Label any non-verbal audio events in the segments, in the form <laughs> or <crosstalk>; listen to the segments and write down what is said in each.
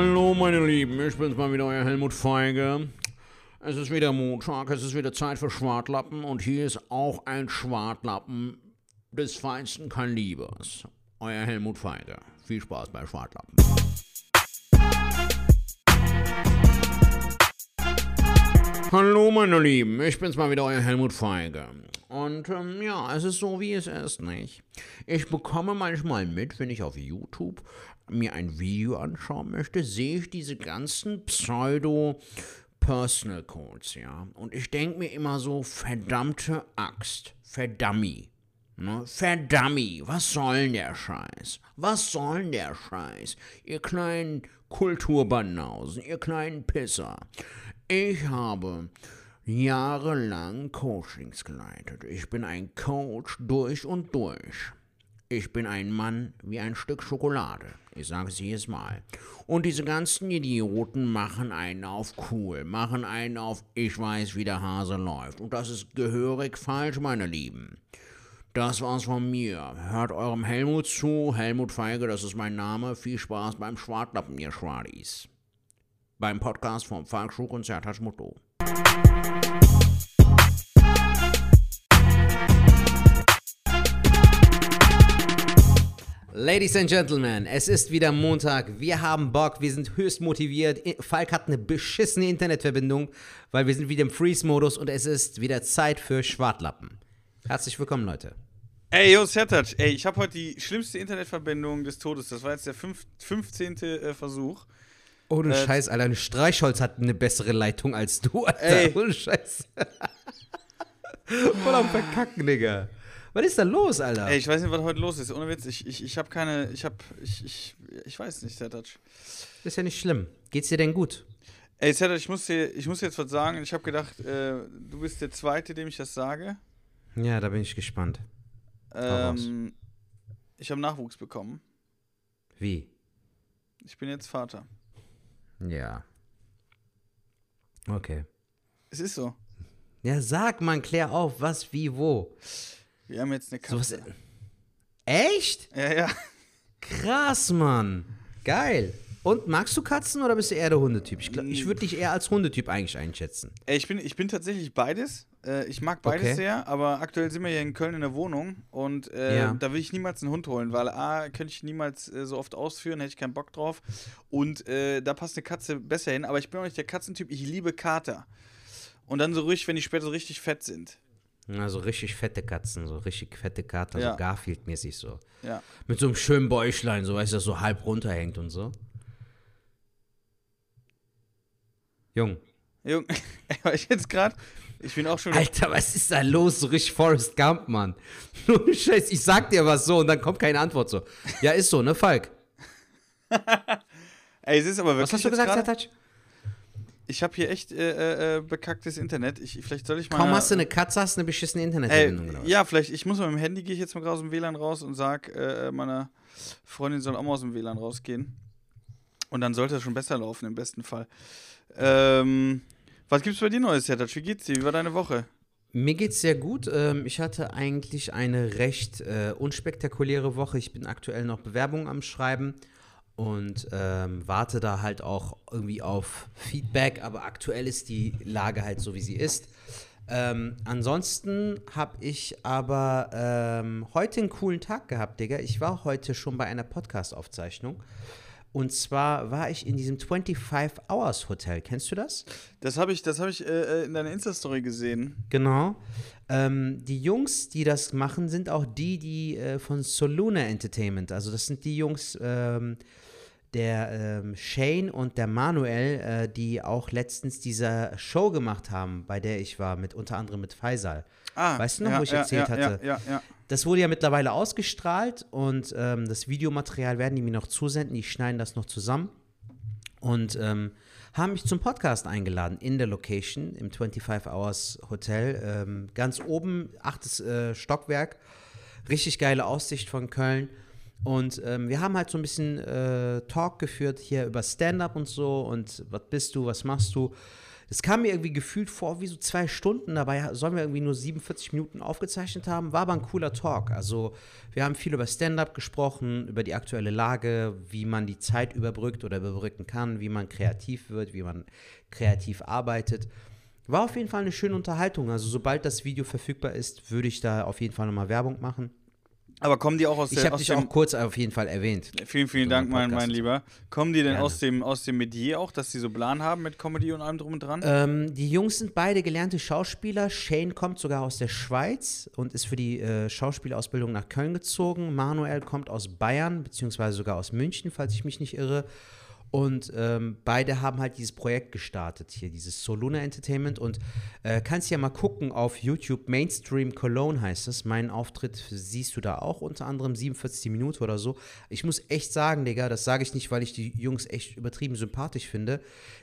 Hallo meine Lieben, ich bin's mal wieder, euer Helmut Feige. Es ist wieder Montag, es ist wieder Zeit für Schwartlappen und hier ist auch ein Schwartlappen des feinsten Kalibers. Euer Helmut Feige. Viel Spaß bei Schwartlappen. Hallo meine Lieben, ich bin's mal wieder, euer Helmut Feige. Und ähm, ja, es ist so, wie es ist, nicht? Ich bekomme manchmal mit, wenn ich auf YouTube mir ein Video anschauen möchte, sehe ich diese ganzen Pseudo- Personal Codes, ja. Und ich denke mir immer so, verdammte Axt, verdammi. Ne? Verdammi, was soll denn der Scheiß? Was soll denn der Scheiß? Ihr kleinen Kulturbanausen, ihr kleinen Pisser. Ich habe jahrelang Coachings geleitet. Ich bin ein Coach durch und durch. Ich bin ein Mann wie ein Stück Schokolade. Ich sage es jedes Mal. Und diese ganzen Idioten machen einen auf cool, machen einen auf ich weiß, wie der Hase läuft. Und das ist gehörig falsch, meine Lieben. Das war's von mir. Hört eurem Helmut zu. Helmut Feige, das ist mein Name. Viel Spaß beim Schwartlappen, ihr Schwadis. Beim Podcast vom Falkschuh und Sertac Motto. Ladies and Gentlemen, es ist wieder Montag. Wir haben Bock, wir sind höchst motiviert. Falk hat eine beschissene Internetverbindung, weil wir sind wieder im Freeze-Modus und es ist wieder Zeit für Schwartlappen. Herzlich willkommen, Leute. Ey, yo, Sertac, ey, ich habe heute die schlimmste Internetverbindung des Todes. Das war jetzt der fünf, 15. Äh, Versuch. Ohne äh, Scheiß, Alter. Streichholz hat eine bessere Leitung als du, Alter. Ey. Ohne Scheiß. <laughs> Voll am Verkacken, Digga. Was ist da los, Alter? Ey, ich weiß nicht, was heute los ist. Ohne Witz, ich, ich, ich habe keine, ich hab, ich, ich, ich weiß nicht, Sertac. Ist ja nicht schlimm. Geht's dir denn gut? Ey, Sertac, ich muss dir, ich muss jetzt was sagen. Ich habe gedacht, äh, du bist der Zweite, dem ich das sage. Ja, da bin ich gespannt. Ähm, ich habe Nachwuchs bekommen. Wie? Ich bin jetzt Vater. Ja. Okay. Es ist so. Ja, sag mal, klär auf, was, wie, wo. Wir haben jetzt eine Katze. So Echt? Ja, ja. Krass, Mann. Geil. Und magst du Katzen oder bist du eher der Hundetyp? Ich, ich würde dich eher als Hundetyp eigentlich einschätzen. Ich bin, ich bin tatsächlich beides. Äh, ich mag beides okay. sehr, aber aktuell sind wir hier in Köln in der Wohnung und äh, ja. da will ich niemals einen Hund holen, weil A, könnte ich niemals äh, so oft ausführen, hätte ich keinen Bock drauf. Und äh, da passt eine Katze besser hin, aber ich bin auch nicht der Katzentyp, ich liebe Kater. Und dann so ruhig, wenn die später so richtig fett sind. Also richtig fette Katzen, so richtig fette Kater, ja. so Garfield-mäßig so. Ja. Mit so einem schönen Bäuchlein, so weißt du, das so halb runterhängt und so. Jung. Jung, <laughs> ich jetzt gerade, ich bin auch schon. Alter, was ist da los? So richtig Forrest Gump, Mann. <laughs> Nur Scheiß, ich sag dir was so und dann kommt keine Antwort so. Ja, ist so, ne, Falk? <laughs> Ey, es ist aber wirklich. Was hast du gesagt, Sertac? Ich habe hier echt äh, äh, bekacktes Internet. Ich, vielleicht soll ich mal. Kaum hast du eine Katze, hast du eine beschissene Internetverbindung. Äh, ja, vielleicht. Ich muss mit dem Handy gehe ich jetzt mal aus dem WLAN raus und sag, äh, meiner Freundin soll auch mal aus dem WLAN rausgehen. Und dann sollte es schon besser laufen, im besten Fall. Ähm, was gibt's bei dir Neues, Sertac? Wie geht's dir? Wie war deine Woche? Mir geht's sehr gut. Ähm, ich hatte eigentlich eine recht äh, unspektakuläre Woche. Ich bin aktuell noch Bewerbungen am Schreiben und ähm, warte da halt auch irgendwie auf Feedback, aber aktuell ist die Lage halt so, wie sie ist. Ähm, ansonsten habe ich aber ähm, heute einen coolen Tag gehabt, Digga. Ich war heute schon bei einer Podcast-Aufzeichnung. Und zwar war ich in diesem 25 Hours Hotel. Kennst du das? Das habe ich, das hab ich äh, äh, in deiner Insta-Story gesehen. Genau. Ähm, die Jungs, die das machen, sind auch die, die äh, von Soluna Entertainment. Also das sind die Jungs, ähm, der ähm, Shane und der Manuel, äh, die auch letztens diese Show gemacht haben, bei der ich war, mit unter anderem mit Faisal. Ah, weißt du noch, ja, wo ich ja, erzählt ja, hatte? Ja, ja, Das wurde ja mittlerweile ausgestrahlt und ähm, das Videomaterial werden die mir noch zusenden. Die schneiden das noch zusammen und ähm, haben mich zum Podcast eingeladen in der Location im 25 Hours Hotel. Ähm, ganz oben, achtes äh, Stockwerk. Richtig geile Aussicht von Köln. Und ähm, wir haben halt so ein bisschen äh, Talk geführt hier über Stand-up und so und was bist du, was machst du. Das kam mir irgendwie gefühlt vor wie so zwei Stunden. Dabei sollen wir irgendwie nur 47 Minuten aufgezeichnet haben. War aber ein cooler Talk. Also, wir haben viel über Stand-up gesprochen, über die aktuelle Lage, wie man die Zeit überbrückt oder überbrücken kann, wie man kreativ wird, wie man kreativ arbeitet. War auf jeden Fall eine schöne Unterhaltung. Also, sobald das Video verfügbar ist, würde ich da auf jeden Fall nochmal Werbung machen. Aber kommen die auch aus der Ich habe dich auch kurz auf jeden Fall erwähnt. Vielen, vielen Dank, mein, mein Lieber. Kommen die denn aus dem, aus dem Medier auch, dass die so Plan haben mit Comedy und allem drum und dran? Ähm, die Jungs sind beide gelernte Schauspieler. Shane kommt sogar aus der Schweiz und ist für die äh, Schauspielausbildung nach Köln gezogen. Manuel kommt aus Bayern, beziehungsweise sogar aus München, falls ich mich nicht irre. Und ähm, beide haben halt dieses Projekt gestartet hier, dieses Soluna Entertainment. Und äh, kannst ja mal gucken auf YouTube, Mainstream Cologne heißt es. Mein Auftritt siehst du da auch unter anderem 47 Minuten oder so. Ich muss echt sagen, Digga, das sage ich nicht, weil ich die Jungs echt übertrieben sympathisch finde.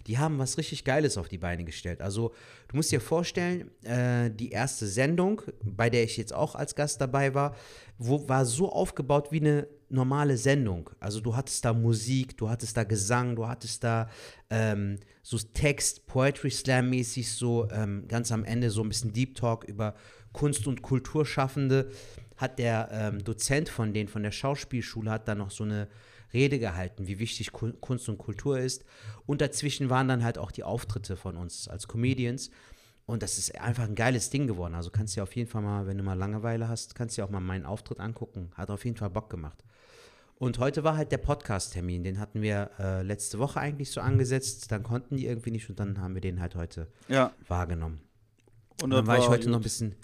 Die haben was richtig Geiles auf die Beine gestellt. Also, du musst dir vorstellen, äh, die erste Sendung, bei der ich jetzt auch als Gast dabei war, wo, war so aufgebaut wie eine normale Sendung. Also du hattest da Musik, du hattest da Gesang, du hattest da ähm, so Text, Poetry Slam mäßig, so ähm, ganz am Ende so ein bisschen Deep Talk über Kunst- und Kulturschaffende. Hat der ähm, Dozent von denen, von der Schauspielschule, hat da noch so eine Rede gehalten, wie wichtig Kunst und Kultur ist. Und dazwischen waren dann halt auch die Auftritte von uns als Comedians. Und das ist einfach ein geiles Ding geworden. Also kannst du ja auf jeden Fall mal, wenn du mal Langeweile hast, kannst du ja auch mal meinen Auftritt angucken. Hat auf jeden Fall Bock gemacht. Und heute war halt der Podcast-Termin. Den hatten wir äh, letzte Woche eigentlich so angesetzt. Dann konnten die irgendwie nicht und dann haben wir den halt heute ja. wahrgenommen. Und, dann war ich heute gut. noch ein bisschen.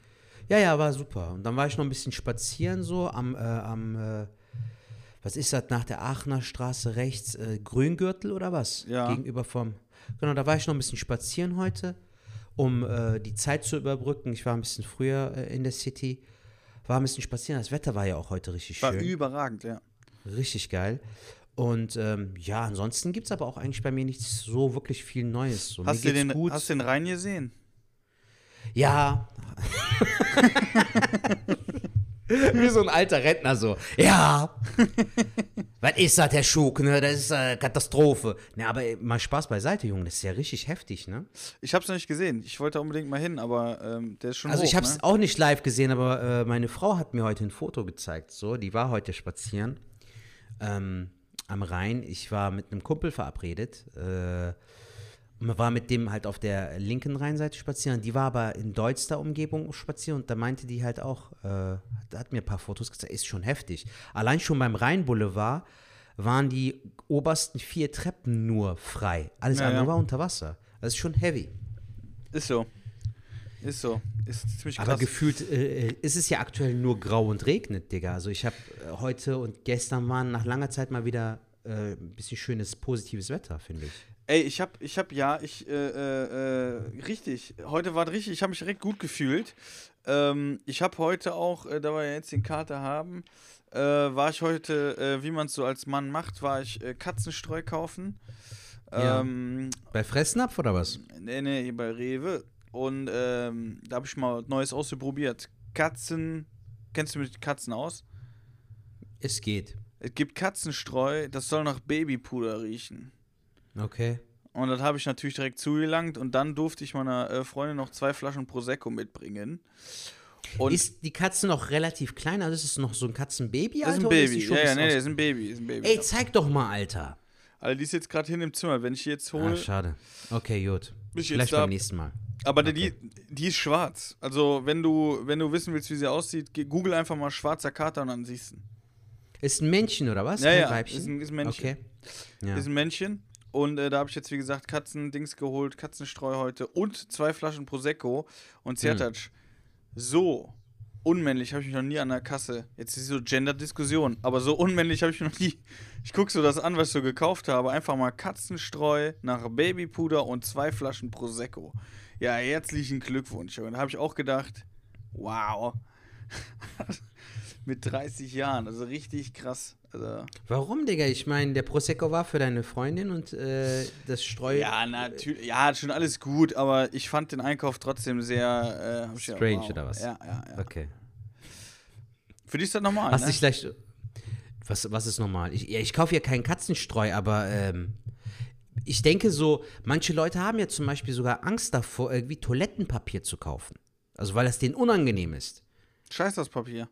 Ja, ja, war super. Und dann war ich noch ein bisschen spazieren so am, äh, am äh, was ist das, nach der Aachener Straße rechts, äh, Grüngürtel oder was? Ja. Gegenüber vom. Genau, da war ich noch ein bisschen spazieren heute um äh, die Zeit zu überbrücken. Ich war ein bisschen früher äh, in der City, war ein bisschen spazieren. Das Wetter war ja auch heute richtig war schön. War überragend, ja. Richtig geil. Und ähm, ja, ansonsten gibt es aber auch eigentlich bei mir nichts so wirklich viel Neues. So, hast, du den, gut. hast den Rhein gesehen? Ja. <laughs> Wie so ein alter Rentner so. Ja. Was ist das, Herr Schuk, ne? Das ist eine Katastrophe. Ne, aber mal Spaß beiseite, Junge. Das ist ja richtig heftig, ne? Ich hab's noch nicht gesehen. Ich wollte unbedingt mal hin, aber ähm, der ist schon Also hoch, ich hab's ne? auch nicht live gesehen, aber äh, meine Frau hat mir heute ein Foto gezeigt. So, die war heute spazieren ähm, am Rhein. Ich war mit einem Kumpel verabredet. Äh, man war mit dem halt auf der linken Rheinseite spazieren. Die war aber in Deutster Umgebung spazieren und da meinte die halt auch, äh, hat mir ein paar Fotos gezeigt, ist schon heftig. Allein schon beim Rheinboulevard waren die obersten vier Treppen nur frei. Alles ja, andere ja. war unter Wasser. Das ist schon heavy. Ist so. Ist so. Ist ziemlich krass. Aber gefühlt äh, ist es ja aktuell nur grau und regnet, Digga. Also ich habe äh, heute und gestern waren nach langer Zeit mal wieder äh, ein bisschen schönes, positives Wetter, finde ich. Ey, ich hab, ich hab, ja, ich, äh, äh, äh richtig, heute war richtig, ich habe mich direkt gut gefühlt. Ähm, ich habe heute auch, äh, da wir ja jetzt den Kater haben, äh, war ich heute, äh, wie man es so als Mann macht, war ich Katzenstreu kaufen. Ähm, ja. Bei Fressnapf oder was? Nee, nee, bei Rewe. Und ähm, da habe ich mal Neues ausprobiert. Katzen, kennst du mit Katzen aus? Es geht. Es gibt Katzenstreu, das soll nach Babypuder riechen. Okay. Und das habe ich natürlich direkt zugelangt und dann durfte ich meiner äh, Freundin noch zwei Flaschen Prosecco mitbringen. Und ist die Katze noch relativ klein? Also ist es noch so ein Katzenbaby, Alter? Das ist ein Baby. Ist ja, ja, nee, das ist ein Baby. Ist ein Baby Ey, zeig doch mal, Alter. Alter, die ist jetzt gerade hin im Zimmer. Wenn ich die jetzt hole. Ah, schade. Okay, gut. Vielleicht beim nächsten Mal. Aber okay. die, die ist schwarz. Also, wenn du, wenn du wissen willst, wie sie aussieht, google einfach mal schwarzer Kater und dann siehst du. Ist ein Männchen oder was? Ja, ja. Weibchen? Ist ein, ist ein Männchen. Okay. Ja. Ist ein Männchen. Und äh, da habe ich jetzt, wie gesagt, Katzendings geholt, Katzenstreu heute und zwei Flaschen Prosecco. Und sie hm. so unmännlich habe ich mich noch nie an der Kasse. Jetzt ist so Gender-Diskussion, aber so unmännlich habe ich mich noch nie. Ich gucke so das an, was ich so gekauft habe. Einfach mal Katzenstreu nach Babypuder und zwei Flaschen Prosecco. Ja, herzlichen Glückwunsch. Und da habe ich auch gedacht, wow. Mit 30 Jahren, also richtig krass. Also Warum, Digga? Ich meine, der Prosecco war für deine Freundin und äh, das Streu. Ja, natürlich. Ja, schon alles gut, aber ich fand den Einkauf trotzdem sehr. Äh, Strange wow. oder was? Ja, ja, ja. Okay. Für dich ist das normal. Hast ne? dich vielleicht. Was, was ist normal? Ich, ja, ich kaufe ja keinen Katzenstreu, aber ähm, ich denke so, manche Leute haben ja zum Beispiel sogar Angst davor, irgendwie Toilettenpapier zu kaufen. Also weil das denen unangenehm ist. Scheiß das Papier.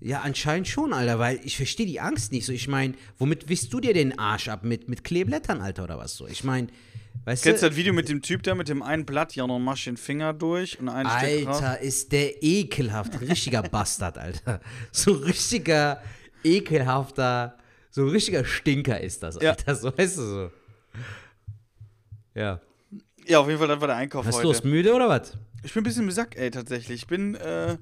Ja, anscheinend schon, Alter, weil ich verstehe die Angst nicht so. Ich meine, womit wischst du dir den Arsch ab? Mit, mit Kleeblättern, Alter, oder was so? Ich meine, weißt Kennst du das Video mit dem Typ da mit dem einen Blatt, ja, dann machst den Finger durch und ein Alter, ist der ekelhaft. Richtiger Bastard, Alter. So richtiger, ekelhafter, so ein richtiger Stinker ist das, Alter. Ja. So, weißt du so. Ja. Ja, auf jeden Fall, das war der Einkauf Hast heute. Hast du es müde oder was? Ich bin ein bisschen besackt, ey, tatsächlich. Ich bin, äh,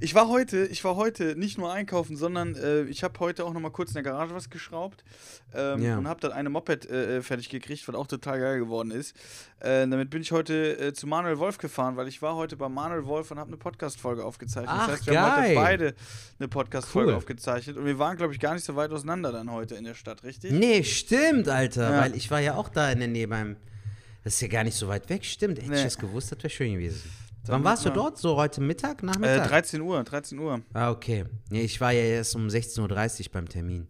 ich war heute, ich war heute nicht nur einkaufen, sondern äh, ich habe heute auch noch mal kurz in der Garage was geschraubt ähm, ja. und habe dann eine Moped äh, äh, fertig gekriegt, was auch total geil geworden ist. Äh, damit bin ich heute äh, zu Manuel Wolf gefahren, weil ich war heute bei Manuel Wolf und habe eine Podcast-Folge aufgezeichnet. Ach, das heißt, wir geil. haben heute beide eine Podcast-Folge cool. aufgezeichnet und wir waren, glaube ich, gar nicht so weit auseinander dann heute in der Stadt, richtig? Nee, stimmt, Alter, ja. weil ich war ja auch da in der Nähe beim, das ist ja gar nicht so weit weg, stimmt. Hätte nee. ich das gewusst, das wäre schön gewesen. Wann warst du dort? So heute Mittag, Nachmittag? Äh, 13 Uhr, 13 Uhr. Ah, okay. Nee, ich war ja erst um 16.30 Uhr beim Termin.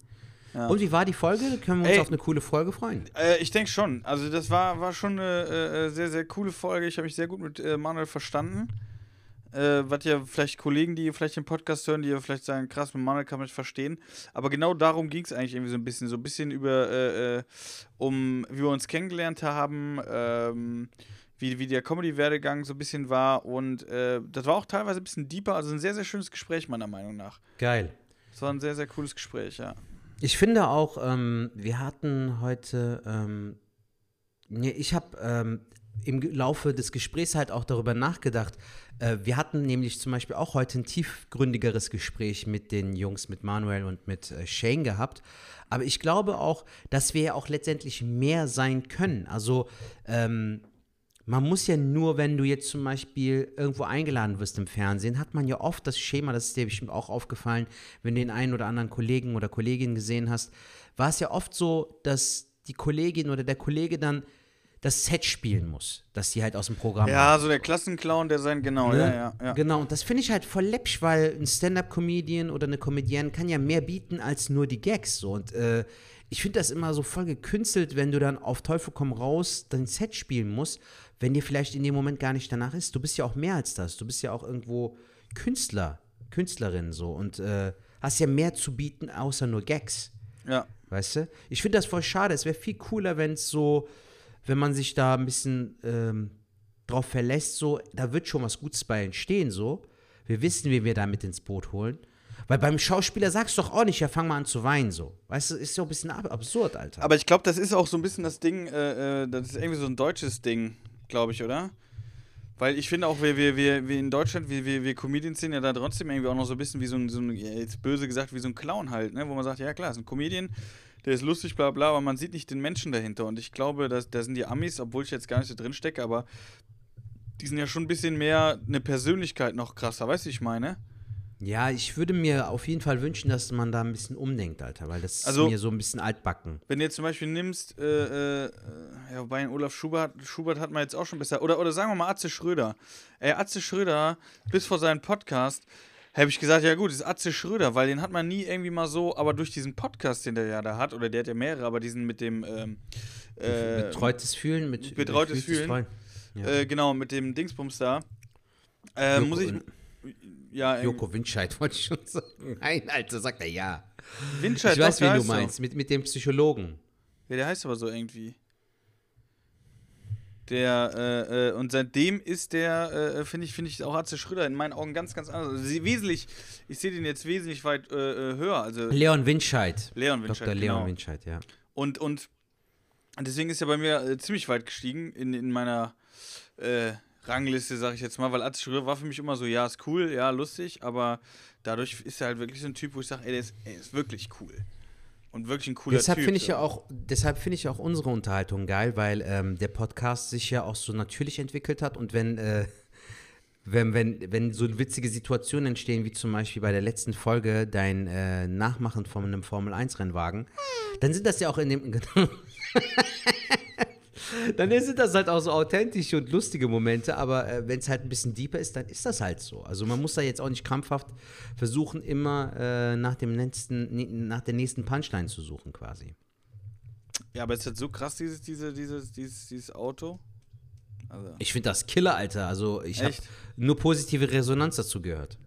Ja. Und wie war die Folge? Können wir uns Ey, auf eine coole Folge freuen? Äh, ich denke schon. Also das war, war schon eine äh, sehr, sehr coole Folge. Ich habe mich sehr gut mit äh, Manuel verstanden. Äh, was ja vielleicht Kollegen, die vielleicht den Podcast hören, die ja vielleicht sagen, krass, mit Manuel kann man nicht verstehen. Aber genau darum ging es eigentlich irgendwie so ein bisschen. So ein bisschen über, äh, äh, um, wie wir uns kennengelernt haben, ähm, wie, wie der Comedy-Werdegang so ein bisschen war. Und äh, das war auch teilweise ein bisschen deeper. Also ein sehr, sehr schönes Gespräch, meiner Meinung nach. Geil. Es war ein sehr, sehr cooles Gespräch, ja. Ich finde auch, ähm, wir hatten heute, ähm, nee, ich habe ähm, im Laufe des Gesprächs halt auch darüber nachgedacht. Äh, wir hatten nämlich zum Beispiel auch heute ein tiefgründigeres Gespräch mit den Jungs, mit Manuel und mit äh, Shane gehabt. Aber ich glaube auch, dass wir ja auch letztendlich mehr sein können. Also, ähm, man muss ja nur, wenn du jetzt zum Beispiel irgendwo eingeladen wirst im Fernsehen, hat man ja oft das Schema, das ist dir bestimmt auch aufgefallen, wenn du den einen oder anderen Kollegen oder Kollegin gesehen hast, war es ja oft so, dass die Kollegin oder der Kollege dann das Set spielen muss, dass die halt aus dem Programm Ja, haben. so der Klassenclown, der sein, genau, ne? ja, ja, ja. Genau, und das finde ich halt voll läppsch, weil ein Stand-Up-Comedian oder eine Comedienne kann ja mehr bieten als nur die Gags. So. Und äh, ich finde das immer so voll gekünstelt, wenn du dann auf Teufel komm raus dein Set spielen musst wenn dir vielleicht in dem Moment gar nicht danach ist. Du bist ja auch mehr als das. Du bist ja auch irgendwo Künstler, Künstlerin so und äh, hast ja mehr zu bieten, außer nur Gags. Ja. Weißt du? Ich finde das voll schade. Es wäre viel cooler, wenn es so, wenn man sich da ein bisschen ähm, drauf verlässt, so, da wird schon was Gutes bei entstehen, so. Wir wissen, wie wir da mit ins Boot holen. Weil beim Schauspieler sagst du doch auch nicht, ja, fang mal an zu weinen so. Weißt du, ist so ein bisschen absurd, Alter. Aber ich glaube, das ist auch so ein bisschen das Ding, äh, äh das ist irgendwie so ein deutsches Ding glaube ich, oder? Weil ich finde auch, wir, wir, wir, wir in Deutschland, wir, wir, wir Comedians sind ja da trotzdem irgendwie auch noch so ein bisschen wie so ein, so ein, jetzt böse gesagt, wie so ein Clown halt, ne? Wo man sagt, ja klar, ist ein Comedian, der ist lustig, bla bla, aber man sieht nicht den Menschen dahinter. Und ich glaube, dass, da sind die Amis, obwohl ich jetzt gar nicht so drin stecke, aber die sind ja schon ein bisschen mehr eine Persönlichkeit noch krasser, weißt du, ich meine? Ja, ich würde mir auf jeden Fall wünschen, dass man da ein bisschen umdenkt, Alter, weil das also, ist mir so ein bisschen altbacken. Wenn du jetzt zum Beispiel nimmst, äh, äh, ja, wobei Olaf Schubert, Schubert hat man jetzt auch schon besser, oder, oder sagen wir mal Atze Schröder. Ey, Atze Schröder, bis vor seinem Podcast, habe ich gesagt, ja gut, das ist Atze Schröder, weil den hat man nie irgendwie mal so, aber durch diesen Podcast, den der ja da hat, oder der hat ja mehrere, aber diesen mit dem ähm, äh, Betreutes Fühlen, mit Betreutes Fühlen. Ja. Äh, genau, mit dem Dingsbums da. Äh, muss ich ja, Joko Winscheid wollte ich schon sagen. <laughs> Nein, Alter, sagt er ja. Winscheid, Ich weiß, wen du meinst, mit, mit dem Psychologen. Ja, der heißt aber so irgendwie. Der, äh, äh, und seitdem ist der, äh, finde ich, finde ich auch Atze Schröder in meinen Augen ganz, ganz anders. Also wesentlich, ich sehe den jetzt wesentlich weit äh, äh, höher. Also Leon Winscheid. Leon Winscheid. Dr. Leon genau. Winscheid, ja. Und, und deswegen ist er bei mir äh, ziemlich weit gestiegen in, in meiner Rangliste, sag ich jetzt mal, weil Atze Schröder war für mich immer so, ja, ist cool, ja, lustig, aber dadurch ist er halt wirklich so ein Typ, wo ich sage, ey, der ist, ey, ist wirklich cool. Und wirklich ein cooler deshalb Typ. Find ich ja auch, deshalb finde ich ja auch unsere Unterhaltung geil, weil ähm, der Podcast sich ja auch so natürlich entwickelt hat und wenn, äh, wenn, wenn, wenn so witzige Situationen entstehen, wie zum Beispiel bei der letzten Folge dein äh, Nachmachen von einem Formel-1-Rennwagen, dann sind das ja auch in dem. <laughs> dann sind das halt auch so authentische und lustige Momente, aber äh, wenn es halt ein bisschen deeper ist, dann ist das halt so. Also man muss da jetzt auch nicht krampfhaft versuchen, immer äh, nach dem nächsten, nach der nächsten Punchline zu suchen quasi. Ja, aber ist das so krass, dieses, diese, dieses, dieses, dieses Auto? Also. Ich finde das Killer, Alter. Also ich habe nur positive Resonanz dazu gehört.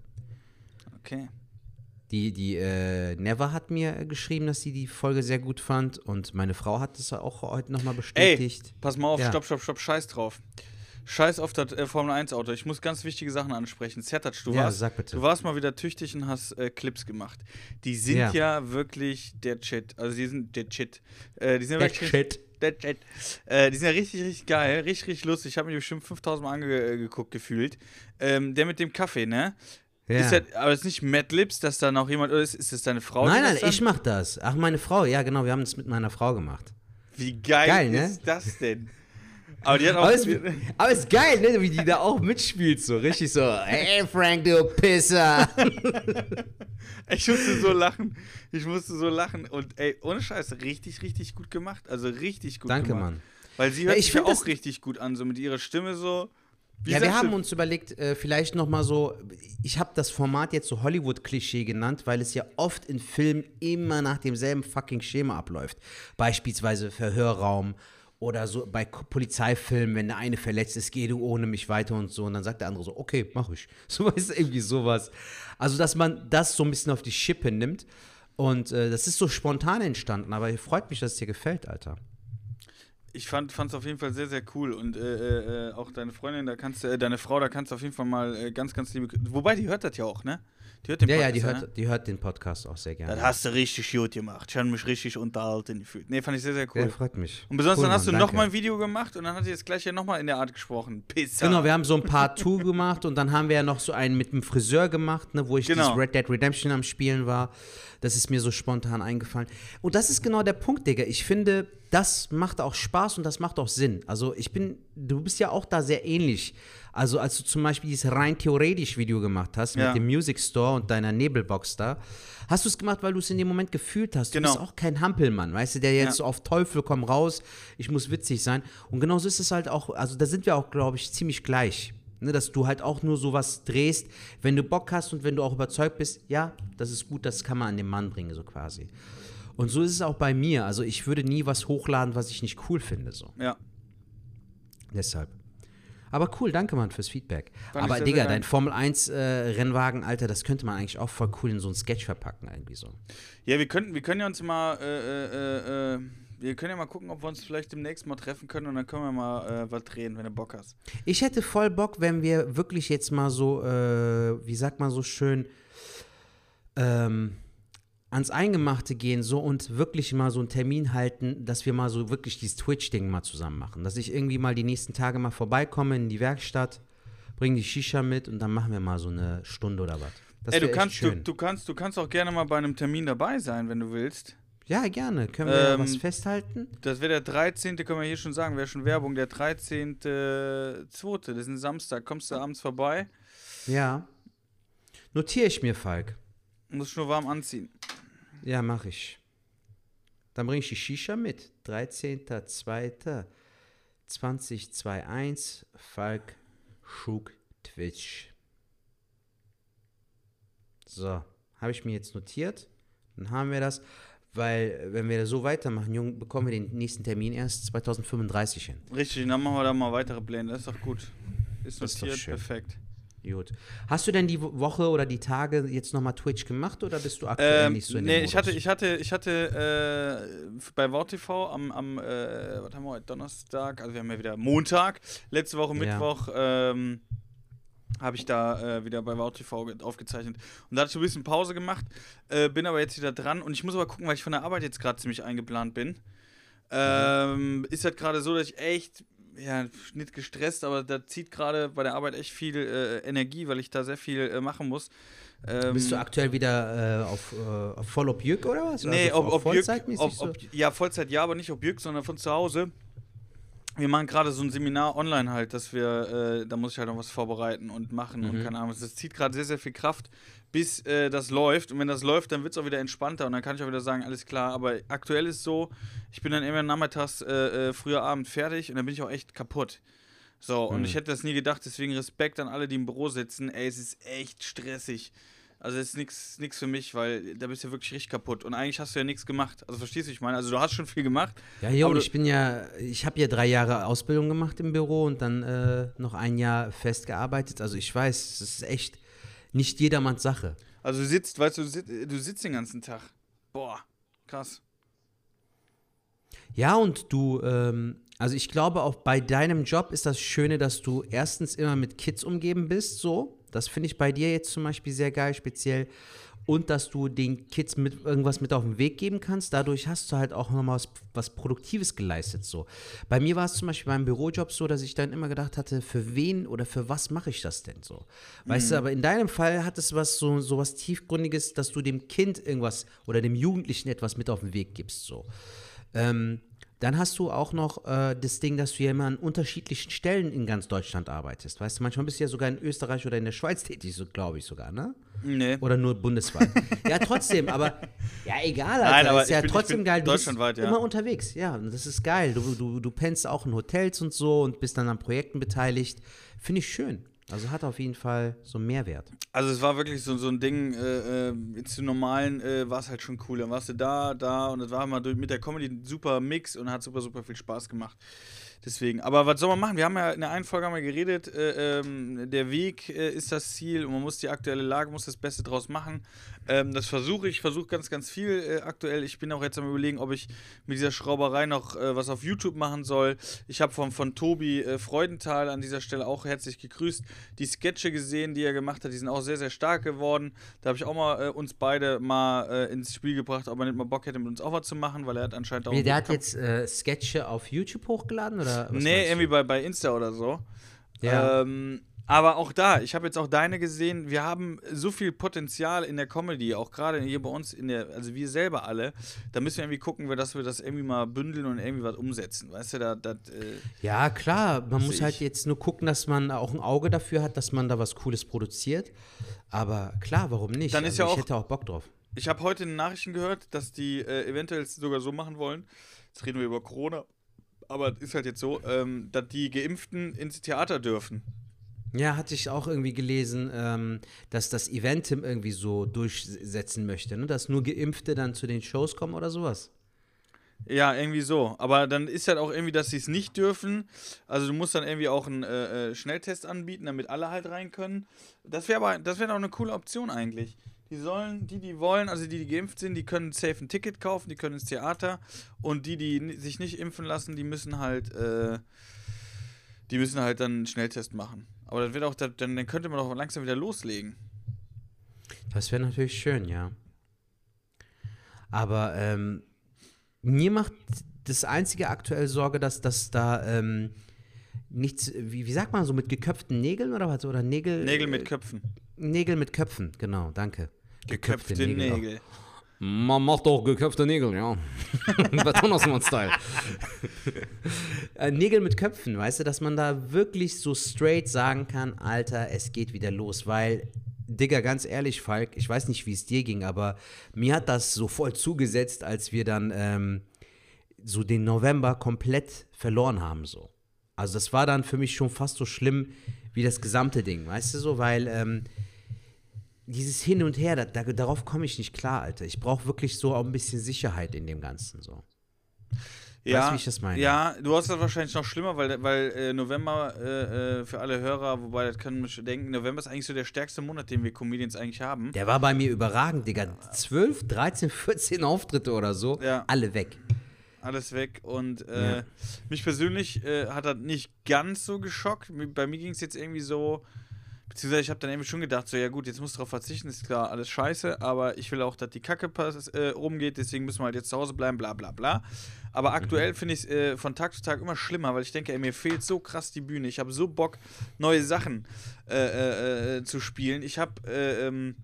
Okay. Die, die äh, Never hat mir geschrieben, dass sie die Folge sehr gut fand und meine Frau hat es auch heute nochmal bestätigt. Ey, pass mal auf, ja. stopp, stopp, stopp, scheiß drauf. Scheiß auf das äh, Formel 1 Auto. Ich muss ganz wichtige Sachen ansprechen. Sertac, du, ja, warst, du warst mal wieder tüchtig und hast äh, Clips gemacht. Die sind ja. ja. wirklich der Chat. Also die sind der Chat. Äh, die sind der wirklich, Chat. Der Chat. Äh, die sind ja richtig, richtig geil. Richtig, richtig lustig. Ich habe mir die bestimmt 5000 Mal angeguckt, gefühlt. Ähm, der mit dem Kaffee, ne? Ja. Ist das, aber ist nicht Mad Lips, dass da noch jemand ist? Ist das deine Frau? Nein, nein, ich mach das. Ach, meine Frau. Ja, genau. Wir haben das mit meiner Frau gemacht. Wie geil, geil ne? ist das denn? Aber die hat auch. Aber ist, aber ist geil, ne? Wie die da auch mitspielt, so richtig so. Hey Frank, du Pisser. <laughs> ich musste so lachen. Ich musste so lachen. Und ey, ohne Scheiß, richtig, richtig gut gemacht. Also richtig gut Danke, gemacht. Danke, Mann. Weil sie hört ja, sich ja auch richtig gut an, so mit ihrer Stimme so. Wie ja, wir haben uns überlegt, äh, vielleicht nochmal so, ich habe das Format jetzt so Hollywood-Klischee genannt, weil es ja oft in Filmen immer nach demselben fucking Schema abläuft. Beispielsweise Verhörraum, oder so bei Polizeifilmen, wenn der eine verletzt ist, geh du ohne mich weiter und so. Und dann sagt der andere so, okay, mach ich. <laughs> So ist irgendwie sowas. Also, dass man das so ein bisschen auf die Schippe nimmt. Und äh, das ist so spontan entstanden, aber freut mich, dass es dir gefällt, Alter. Ich fand es auf jeden Fall sehr, sehr cool. Und äh, äh, auch deine Freundin, da kannst du, äh, deine Frau, da kannst du auf jeden Fall mal äh, ganz, ganz liebe. Wobei, die hört das ja auch, ne? Die hört den ja, Podcast, ja, die hört, ne? die hört den Podcast auch sehr gerne. Das hast du richtig gut gemacht. Ich habe mich richtig unterhalten gefühlt. Nee, fand ich sehr, sehr cool. Ja, freut mich. Und besonders cool, dann hast Mann, du nochmal ein Video gemacht und dann hat sie jetzt gleich ja nochmal in der Art gesprochen. Pizza. Genau, wir haben so ein Part <laughs> 2 gemacht und dann haben wir ja noch so einen mit dem Friseur gemacht, ne, wo ich genau. dieses Red Dead Redemption am Spielen war. Das ist mir so spontan eingefallen. Und das ist genau der Punkt, Digga. Ich finde, das macht auch Spaß und das macht auch Sinn. Also ich bin, du bist ja auch da sehr ähnlich. Also als du zum Beispiel dieses rein theoretisch Video gemacht hast ja. mit dem Music Store und deiner Nebelbox da, hast du es gemacht, weil du es in dem Moment gefühlt hast. Genau. Du bist auch kein Hampelmann, weißt du, der jetzt ja. so auf Teufel komm raus, ich muss witzig sein. Und genauso ist es halt auch, also da sind wir auch, glaube ich, ziemlich gleich. Ne, dass du halt auch nur sowas drehst, wenn du Bock hast und wenn du auch überzeugt bist, ja, das ist gut, das kann man an den Mann bringen, so quasi. Und so ist es auch bei mir. Also ich würde nie was hochladen, was ich nicht cool finde. So. Ja. Deshalb. Aber cool, danke Mann fürs Feedback. Fand Aber Digga, dein Formel 1 äh, Rennwagen, Alter, das könnte man eigentlich auch voll cool in so ein Sketch verpacken, irgendwie so. Ja, wir könnten, wir können ja uns mal, äh, äh, äh, wir können ja mal gucken, ob wir uns vielleicht demnächst mal treffen können und dann können wir mal äh, was drehen, wenn du Bock hast. Ich hätte voll Bock, wenn wir wirklich jetzt mal so, äh, wie sagt man so schön, ähm, ans Eingemachte gehen so und wirklich mal so einen Termin halten, dass wir mal so wirklich dieses Twitch-Ding mal zusammen machen. Dass ich irgendwie mal die nächsten Tage mal vorbeikomme in die Werkstatt, bringe die Shisha mit und dann machen wir mal so eine Stunde oder was. Das Ey, du kannst, du, du, kannst, du kannst auch gerne mal bei einem Termin dabei sein, wenn du willst. Ja, gerne. Können wir ähm, was festhalten? Das wäre der 13., können wir hier schon sagen, wäre schon Werbung, der 13.2., das ist ein Samstag. Kommst du abends vorbei? Ja. Notiere ich mir, Falk. Muss nur warm anziehen. Ja, mache ich. Dann bringe ich die Shisha mit. 13.02.2021 Falk Schug Twitch. So, habe ich mir jetzt notiert. Dann haben wir das. Weil, wenn wir so weitermachen, Jung, bekommen wir den nächsten Termin erst 2035 hin. Richtig, dann machen wir da mal weitere Pläne. Das ist doch gut. Ist notiert, ist perfekt. Gut. Hast du denn die Woche oder die Tage jetzt nochmal Twitch gemacht oder bist du aktuell ähm, nicht so in Nee, ich hatte, ich hatte, ich hatte äh, bei VTV am, am äh, was haben wir heute, Donnerstag, also wir haben ja wieder Montag, letzte Woche Mittwoch, ja. ähm, habe ich da äh, wieder bei VTV aufgezeichnet. Und da hatte ich ein bisschen Pause gemacht, äh, bin aber jetzt wieder dran und ich muss aber gucken, weil ich von der Arbeit jetzt gerade ziemlich eingeplant bin. Ähm, mhm. Ist halt gerade so, dass ich echt ja, nicht gestresst, aber da zieht gerade bei der Arbeit echt viel äh, Energie, weil ich da sehr viel äh, machen muss. Ähm, Bist du aktuell wieder äh, auf, äh, auf voll Objekt oder was? Nee, also ob, ob, Vollzeitmäßig ob, ob, Ja, Vollzeit ja, aber nicht Objekt, sondern von zu Hause. Wir machen gerade so ein Seminar online halt, dass wir, äh, da muss ich halt noch was vorbereiten und machen mhm. und keine Ahnung. Das zieht gerade sehr, sehr viel Kraft, bis äh, das läuft. Und wenn das läuft, dann wird es auch wieder entspannter und dann kann ich auch wieder sagen, alles klar. Aber aktuell ist es so, ich bin dann immer nachmittags, äh, äh, früher Abend fertig und dann bin ich auch echt kaputt. So, mhm. und ich hätte das nie gedacht, deswegen Respekt an alle, die im Büro sitzen. Ey, es ist echt stressig. Also das ist nichts für mich, weil da bist du ja wirklich richtig kaputt. Und eigentlich hast du ja nichts gemacht. Also verstehst du, ich meine? Also du hast schon viel gemacht. Ja, jo, ich bin ja, ich habe ja drei Jahre Ausbildung gemacht im Büro und dann äh, noch ein Jahr festgearbeitet. Also ich weiß, es ist echt nicht jedermanns Sache. Also du sitzt, weißt du, du sitzt, du sitzt den ganzen Tag. Boah, krass. Ja, und du, ähm, also ich glaube auch bei deinem Job ist das Schöne, dass du erstens immer mit Kids umgeben bist, so. Das finde ich bei dir jetzt zum Beispiel sehr geil, speziell. Und dass du den Kids mit irgendwas mit auf den Weg geben kannst. Dadurch hast du halt auch nochmal was, was Produktives geleistet. So. Bei mir war es zum Beispiel beim Bürojob so, dass ich dann immer gedacht hatte, für wen oder für was mache ich das denn so? Weißt mhm. du, aber in deinem Fall hat es was so, so was Tiefgründiges, dass du dem Kind irgendwas oder dem Jugendlichen etwas mit auf den Weg gibst. So. Ähm, dann hast du auch noch äh, das Ding, dass du ja immer an unterschiedlichen Stellen in ganz Deutschland arbeitest. Weißt du, manchmal bist du ja sogar in Österreich oder in der Schweiz <laughs> tätig, so glaube ich sogar, ne? Nee. Oder nur bundesweit. ja, trotzdem, aber ja, egal, Alter. Nein, aber ist ja bin, trotzdem geil. Du bist ja. immer unterwegs, ja. Das ist geil. Du, du, du pennst auch in Hotels und so und bist dann an Projekten beteiligt. Finde ich schön. Also hat auf jeden Fall so einen Mehrwert. Also es war wirklich so, so ein Ding, äh, äh, zu normalen äh, war es halt schon cool. Dann warst du da, da und es war mal mit der Comedy ein super Mix und hat super, super viel Spaß gemacht. Deswegen, aber was soll man machen? Wir haben ja in der einen Folge haben wir geredet, äh, ähm, der Weg äh, ist das Ziel und man muss die aktuelle Lage, muss das Beste draus machen. Ähm, das versuche ich, versuche ganz, ganz viel äh, aktuell. Ich bin auch jetzt am überlegen, ob ich mit dieser Schrauberei noch äh, was auf YouTube machen soll. Ich habe von, von Tobi äh, Freudenthal an dieser Stelle auch herzlich gegrüßt. Die Sketche gesehen, die er gemacht hat, die sind auch sehr, sehr stark geworden. Da habe ich auch mal äh, uns beide mal äh, ins Spiel gebracht, ob er nicht mal Bock hätte, mit uns auch was zu machen, weil er hat anscheinend auch. Wie, der hat jetzt äh, Sketche auf YouTube hochgeladen oder? nee, irgendwie bei, bei Insta oder so. Ja. Ähm, aber auch da, ich habe jetzt auch deine gesehen, wir haben so viel Potenzial in der Comedy, auch gerade hier bei uns in der, also wir selber alle, da müssen wir irgendwie gucken, dass wir das irgendwie mal bündeln und irgendwie was umsetzen. Weißt du, da, das, äh, Ja, klar, man muss halt jetzt nur gucken, dass man auch ein Auge dafür hat, dass man da was Cooles produziert. Aber klar, warum nicht? Dann ist also ja ich hätte auch Bock drauf. Ich habe heute in Nachrichten gehört, dass die äh, eventuell sogar so machen wollen. Jetzt reden wir über Corona. Aber ist halt jetzt so, ähm, dass die Geimpften ins Theater dürfen. Ja, hatte ich auch irgendwie gelesen, ähm, dass das Eventim irgendwie so durchsetzen möchte, ne? dass nur Geimpfte dann zu den Shows kommen oder sowas. Ja, irgendwie so. Aber dann ist halt auch irgendwie, dass sie es nicht dürfen. Also du musst dann irgendwie auch einen äh, äh Schnelltest anbieten, damit alle halt rein können. Das wäre aber, das wäre auch eine coole Option eigentlich. Die sollen, die, die wollen, also die, die geimpft sind, die können safe ein Ticket kaufen, die können ins Theater. Und die, die sich nicht impfen lassen, die müssen halt, äh, die müssen halt dann einen Schnelltest machen. Aber das wird auch, dann, dann könnte man doch langsam wieder loslegen. Das wäre natürlich schön, ja. Aber ähm, mir macht das einzige aktuell Sorge, dass, dass da ähm, nichts, wie, wie sagt man so, mit geköpften Nägeln oder was? Oder Nägel. Nägel mit Köpfen. Nägel mit Köpfen, genau, danke. Geköpfte, geköpfte Nägel. Nägel. Man macht auch geköpfte Nägel, ja. <laughs> Betonersmann-Style. Äh, Nägel mit Köpfen, weißt du, dass man da wirklich so straight sagen kann, Alter, es geht wieder los, weil Digga, ganz ehrlich, Falk, ich weiß nicht, wie es dir ging, aber mir hat das so voll zugesetzt, als wir dann ähm, so den November komplett verloren haben, so. Also das war dann für mich schon fast so schlimm wie das gesamte Ding, weißt du so, weil ähm, dieses Hin und Her, da, da, darauf komme ich nicht klar, Alter. Ich brauche wirklich so auch ein bisschen Sicherheit in dem Ganzen, so. Ja, weißt du, wie ich das meine? Ja, du hast das wahrscheinlich noch schlimmer, weil, weil äh, November äh, äh für alle Hörer, wobei das können wir denken, November ist eigentlich so der stärkste Monat, den wir Comedians eigentlich haben. Der war bei mir überragend, Digga. 12, 13, 14 Auftritte oder so, ja. alle weg. Alles weg und äh, ja. mich persönlich äh, hat das nicht ganz so geschockt. Bei mir ging es jetzt irgendwie so, Beziehungsweise ich habe dann irgendwie schon gedacht, so ja gut, jetzt musst du darauf verzichten, ist klar alles scheiße, aber ich will auch, dass die Kacke pass, äh, rumgeht, deswegen müssen wir halt jetzt zu Hause bleiben, bla bla bla. Aber aktuell mhm. finde ich es äh, von Tag zu Tag immer schlimmer, weil ich denke, ey, mir fehlt so krass die Bühne. Ich habe so Bock, neue Sachen äh, äh, äh zu spielen. Ich habe, äh, ähm,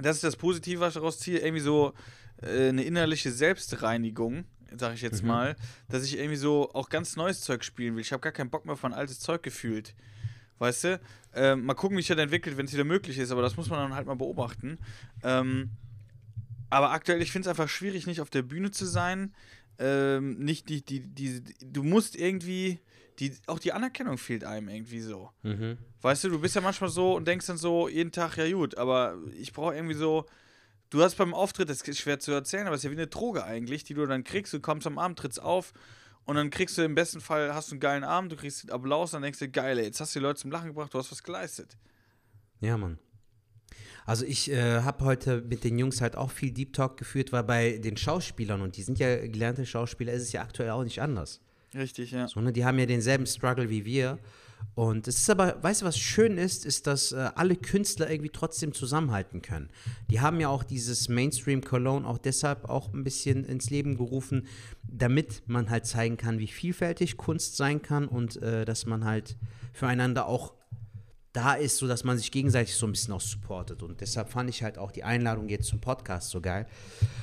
das ist das Positive, was ich daraus ziehe, irgendwie so eine innerliche Selbstreinigung sag ich jetzt mhm. mal, dass ich irgendwie so auch ganz neues Zeug spielen will. Ich habe gar keinen Bock mehr von altes Zeug gefühlt. Weißt du? Ähm, mal gucken, wie sich das entwickelt, wenn es wieder möglich ist, aber das muss man dann halt mal beobachten. Ähm, aber aktuell, ich finde es einfach schwierig, nicht auf der Bühne zu sein. Ähm, nicht die, die, die, du musst irgendwie die, auch die Anerkennung fehlt einem irgendwie so. Mhm. Weißt du, du bist ja manchmal so und denkst dann so jeden Tag, ja gut, aber ich brauche irgendwie so, du hast beim Auftritt, das ist schwer zu erzählen, aber es ist ja wie eine Droge eigentlich, die du dann kriegst, du kommst am Abend, trittst auf und dann kriegst du im besten Fall, hast du einen geilen Abend, du kriegst Applaus, dann denkst du, geil, ey, jetzt hast du die Leute zum Lachen gebracht, du hast was geleistet. Ja, Mann. Also ich äh, habe heute mit den Jungs halt auch viel Deep Talk geführt, weil bei den Schauspielern, und die sind ja gelernte Schauspieler, ist es ja aktuell auch nicht anders. Richtig, ja. So, ne, die haben ja denselben Struggle wie wir. Und es ist aber, weißt du, was schön ist, ist, dass äh, alle Künstler irgendwie trotzdem zusammenhalten können. Die haben ja auch dieses Mainstream Cologne auch deshalb auch ein bisschen ins Leben gerufen, damit man halt zeigen kann, wie vielfältig Kunst sein kann und äh, dass man halt füreinander auch da ist, so dass man sich gegenseitig so ein bisschen auch supportet. Und deshalb fand ich halt auch die Einladung jetzt zum Podcast so geil.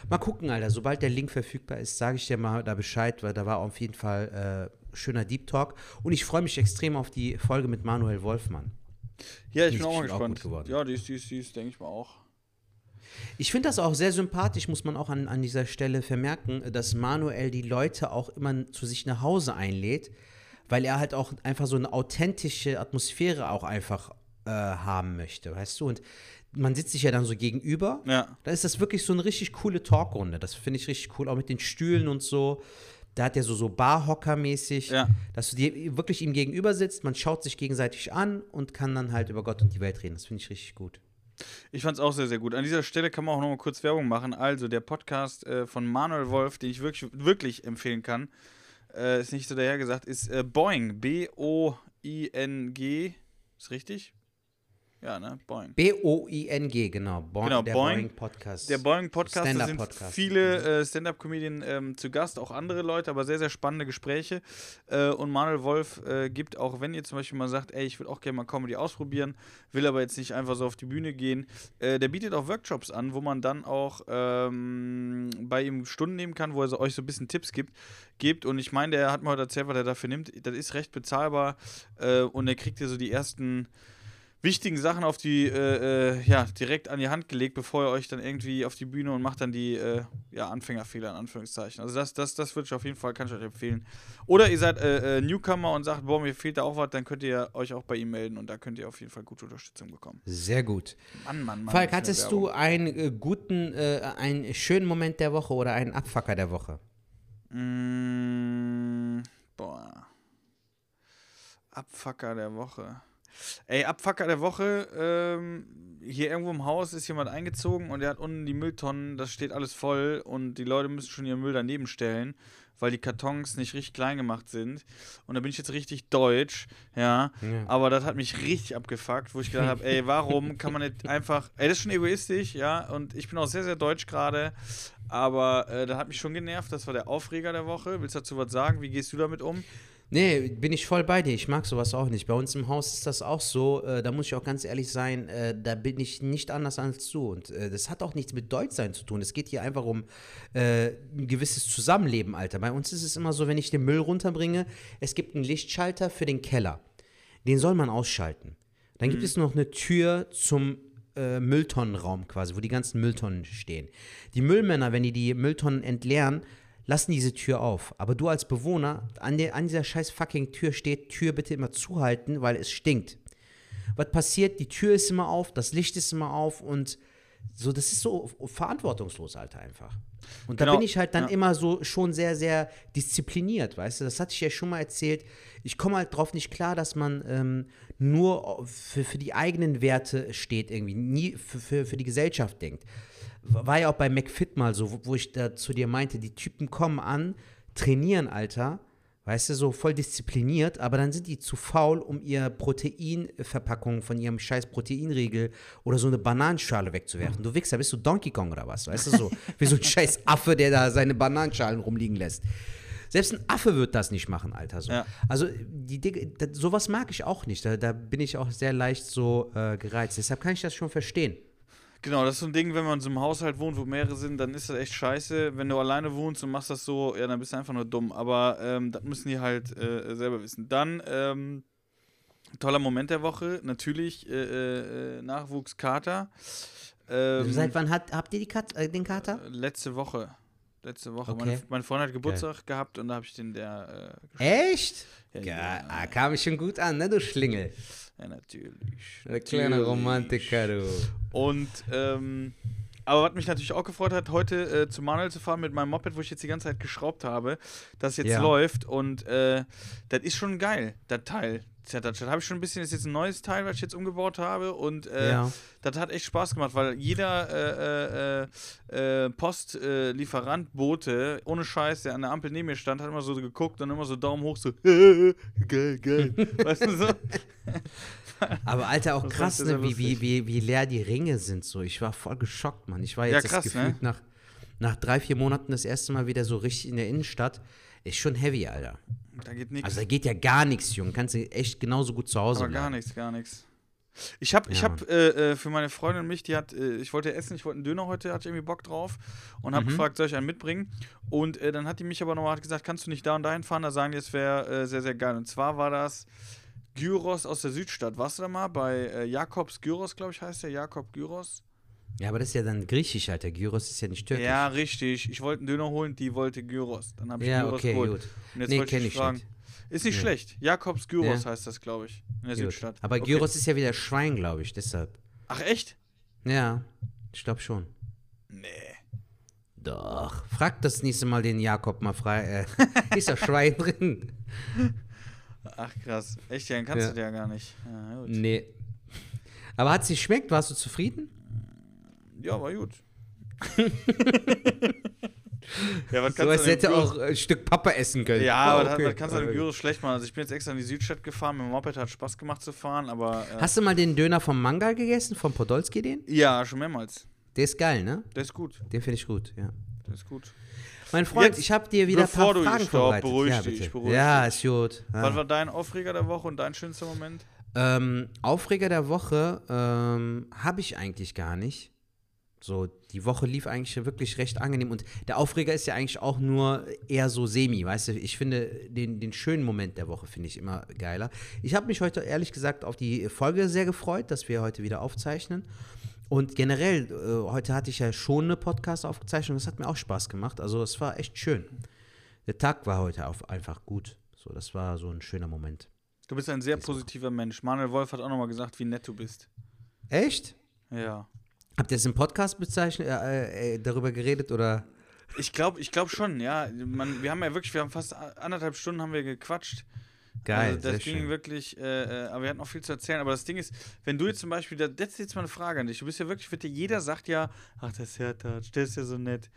Mal gucken, Alter. Sobald der Link verfügbar ist, sage ich dir mal da Bescheid, weil da war auf jeden Fall äh, schöner Deep Talk. Und ich freue mich extrem auf die Folge mit Manuel Wolfmann. Ja, ich die bin auch mal gespannt. Auch ja, die ist, die ist, die ist, denke ich mal auch. Ich finde das auch sehr sympathisch, muss man auch an, an dieser Stelle vermerken, dass Manuel die Leute auch immer zu sich nach Hause einlädt weil er halt auch einfach so eine authentische Atmosphäre auch einfach äh, haben möchte, weißt du? Und man sitzt sich ja dann so gegenüber. Ja. Da ist das wirklich so eine richtig coole Talkrunde. Das finde ich richtig cool, auch mit den Stühlen und so. Da hat er so, so Barhocker-mäßig, ja. dass du dir wirklich ihm gegenüber sitzt, man schaut sich gegenseitig an und kann dann halt über Gott und die Welt reden. Das finde ich richtig gut. Ich fand es auch sehr, sehr gut. An dieser Stelle kann man auch noch mal kurz Werbung machen. Also der Podcast äh, von Manuel Wolf, den ich wirklich, wirklich empfehlen kann, äh, ist nicht so dahergesagt, ist äh, Boing. B-O-I-N-G. Ist richtig? Ja, ne? Boing. B-O-I-N-G, genau. Boing, genau, der Boing, Boing Podcast. Der Boing Podcast, da sind Podcast. viele mhm. äh, Stand-Up-Comedien ähm, zu Gast, auch andere Leute, aber sehr, sehr spannende Gespräche. Äh, und Manuel Wolf äh, gibt, auch wenn ihr zum Beispiel mal sagt, ey, ich würde auch gerne mal Comedy ausprobieren, will aber jetzt nicht einfach so auf die Bühne gehen, äh, der bietet auch Workshops an, wo man dann auch ähm, bei ihm Stunden nehmen kann, wo er so, euch so ein bisschen Tipps gibt. gibt. Und ich meine, der hat mir heute erzählt, was er dafür nimmt. Das ist recht bezahlbar äh, und er kriegt ja so die ersten wichtigen Sachen auf die, äh, äh, ja, direkt an die Hand gelegt, bevor ihr euch dann irgendwie auf die Bühne und macht dann die, äh, ja, Anfängerfehler in Anführungszeichen. Also das, das, das würde ich auf jeden Fall, kann ich euch empfehlen. Oder ihr seid äh, äh, Newcomer und sagt, boah, mir fehlt da auch was, dann könnt ihr euch auch bei ihm melden und da könnt ihr auf jeden Fall gute Unterstützung bekommen. Sehr gut. Mann, Mann, Mann. Falk, hattest du einen äh, guten, einen schönen Moment der Woche oder einen Abfucker der Woche? Mm, boah. Abfucker der Woche. Ey, Abfucker der Woche, ähm, hier irgendwo im Haus ist jemand eingezogen und der hat unten die Mülltonnen, das steht alles voll und die Leute müssen schon ihren Müll daneben stellen, weil die Kartons nicht richtig klein gemacht sind. Und da bin ich jetzt richtig deutsch, ja. ja. Aber das hat mich richtig abgefuckt, wo ich gedacht habe, ey, warum <laughs> kann man nicht einfach, ey, das ist schon egoistisch, ja. Und ich bin auch sehr, sehr deutsch gerade, aber äh, das hat mich schon genervt. Das war der Aufreger der Woche. Willst du dazu was sagen? Wie gehst du damit um? Nee, bin ich voll bei dir. Ich mag sowas auch nicht. Bei uns im Haus ist das auch so. Äh, da muss ich auch ganz ehrlich sein, äh, da bin ich nicht anders als du. Und äh, das hat auch nichts mit Deutschsein zu tun. Es geht hier einfach um äh, ein gewisses Zusammenleben, Alter. Bei uns ist es immer so, wenn ich den Müll runterbringe, es gibt einen Lichtschalter für den Keller. Den soll man ausschalten. Dann mhm. gibt es noch eine Tür zum äh, Mülltonnenraum quasi, wo die ganzen Mülltonnen stehen. Die Müllmänner, wenn die die Mülltonnen entleeren, lassen diese Tür auf. Aber du als Bewohner, an, der, an dieser scheiß fucking Tür steht, Tür bitte immer zuhalten, weil es stinkt. Was passiert? Die Tür ist immer auf, das Licht ist immer auf und so, das ist so verantwortungslos, Alter, einfach. Und genau, da bin ich halt dann ja. immer so schon sehr, sehr diszipliniert, weißt du? Das hatte ich ja schon mal erzählt. Ich komme halt drauf nicht klar, dass man ähm, nur für, für die eigenen Werte steht, irgendwie, nie für, für, für die Gesellschaft denkt war ja auch bei McFit mal so, wo, wo ich da zu dir meinte, die Typen kommen an, trainieren, Alter, weißt du, so voll diszipliniert, aber dann sind die zu faul, um ihr Proteinverpackung von ihrem scheiß Proteinriegel oder so eine Bananenschale wegzuwerfen. Du Wichser, bist du Donkey Kong oder was? Weißt du, so wie so ein <laughs> scheiß Affe, der da seine Bananenschalen rumliegen lässt. Selbst ein Affe wird das nicht machen, Alter. So. Ja. Also die, die, sowas mag ich auch nicht. Da, da, bin ich auch sehr leicht so äh, gereizt. Deshalb kann ich das schon verstehen. Genau, das ist so ein Ding, wenn man in so einem Haushalt wohnt, wo mehrere sind, dann ist das echt scheiße. Wenn du alleine wohnst und machst das so, ja, dann bist du einfach nur dumm. Aber ähm, das müssen die halt äh, selber wissen. Dann, ähm, toller Moment der Woche, natürlich äh, äh, Nachwuchskater. Ähm, Seit wann hat, habt ihr die Kat äh, den Kater? Letzte Woche. letzte Woche. Okay. Meine, meine Freundin hat Geburtstag Geil. gehabt und da habe ich den der. Äh, Echt? Ja, ja, ah, kam ich schon gut an, ne, du Schlingel. Ja, natürlich. Der kleine Romantiker, du. Und, ähm, aber was mich natürlich auch gefreut hat, heute äh, zu Manuel zu fahren mit meinem Moped, wo ich jetzt die ganze Zeit geschraubt habe, das jetzt ja. läuft und äh, das ist schon geil, das Teil. Das habe ich schon ein bisschen, das ist jetzt ein neues Teil, was ich jetzt umgebaut habe und äh, ja. das hat echt Spaß gemacht, weil jeder äh, äh, äh Postlieferant, Bote, ohne Scheiß, der an der Ampel neben mir stand, hat immer so geguckt und immer so Daumen hoch, so <laughs> geil, geil, weißt du so? <laughs> Aber Alter, auch krass, ne, wie, wie, wie, wie leer die Ringe sind so. Ich war voll geschockt, Mann. Ich war jetzt ja, krass, gefühlt ne? nach, nach drei, vier Monaten das erste Mal wieder so richtig in der Innenstadt. Ist schon heavy, Alter. Da geht nichts. Also da geht ja gar nichts, Junge. Kannst du echt genauso gut zu Hause Aber bleiben. gar nichts, gar nichts. Ich habe ja, hab, äh, äh, für meine Freundin und mich, die hat, äh, ich wollte essen, ich wollte einen Döner heute, hatte ich irgendwie Bock drauf und habe mhm. gefragt, soll ich einen mitbringen? Und äh, dann hat die mich aber nochmal gesagt, kannst du nicht da und dahin fahren? Da sagen die, es wäre äh, sehr, sehr geil. Und zwar war das Gyros aus der Südstadt. Warst du da mal bei äh, Jakobs Gyros, glaube ich, heißt der Jakob Gyros? Ja, aber das ist ja dann griechisch, Alter. Gyros ist ja nicht türkisch. Ja, richtig. Ich wollte einen Döner holen, die wollte Gyros. Dann habe ich ja, Gyros okay, geholt. Gut. Und jetzt nee, wollte ich, ich fragen. Nicht. Ist nicht ja. schlecht. Jakobs Gyros ja. heißt das, glaube ich, in der Gut. Südstadt. Aber okay. Gyros ist ja wieder Schwein, glaube ich, deshalb. Ach, echt? Ja, ich glaube schon. Nee. Doch. Frag das nächste Mal den Jakob mal frei. Äh, <laughs> ist da Schwein drin? Ach krass. Echt, ja, kannst ja. du ja gar nicht. Ja, nee. Aber hat es sich schmeckt? Warst du zufrieden? Ja, war gut. <laughs> ja, was so, als hätte auch ein Stück Papa essen können. Ja, aber okay. das, kannst du an dem Gyros schlecht machen. Also ich bin jetzt extra in die Südstadt gefahren, mit dem Moped hat Spaß gemacht zu fahren, aber... Äh Hast du mal den Döner vom Mangal gegessen, vom Podolski den? Ja, schon mehrmals. Der ist geil, ne? Der ist gut. Den finde ich gut, ja. Der ist gut. Mein Freund, Jetzt, ich habe dir wieder ein paar Fragen vorbereitet. Beruhig ja, dich, beruhig ja, ist gut. Ja. Was war dein Aufreger der Woche und dein schönster Moment? Ähm, Aufreger der Woche ähm, habe ich eigentlich gar nicht. So, die Woche lief eigentlich wirklich recht angenehm und der Aufreger ist ja eigentlich auch nur eher so semi, weißt du? Ich finde den, den schönen Moment der Woche finde ich immer geiler. Ich habe mich heute ehrlich gesagt auf die Folge sehr gefreut, dass wir heute wieder aufzeichnen. Und generell, äh, heute hatte ich ja schon eine Podcast aufgezeichnet und das hat mir auch Spaß gemacht. Also es war echt schön. Der Tag war heute auf, einfach gut. So, das war so ein schöner Moment. Du bist ein sehr positiver Mensch. Manuel Wolf hat auch nochmal gesagt, wie nett du bist. Echt? Ja. Habt ihr es im Podcast bezeichnet, äh, äh, darüber geredet oder? Ich glaube ich glaub schon, ja. Man, wir haben ja wirklich, wir haben fast anderthalb Stunden haben wir gequatscht. Geil. Also das ging schön. wirklich, äh, äh, aber wir hatten noch viel zu erzählen. Aber das Ding ist, wenn du jetzt zum Beispiel, das ist jetzt mal eine Frage an dich. Du bist ja wirklich, wird dir jeder sagt ja, ach, das ist ja der ist ja so nett.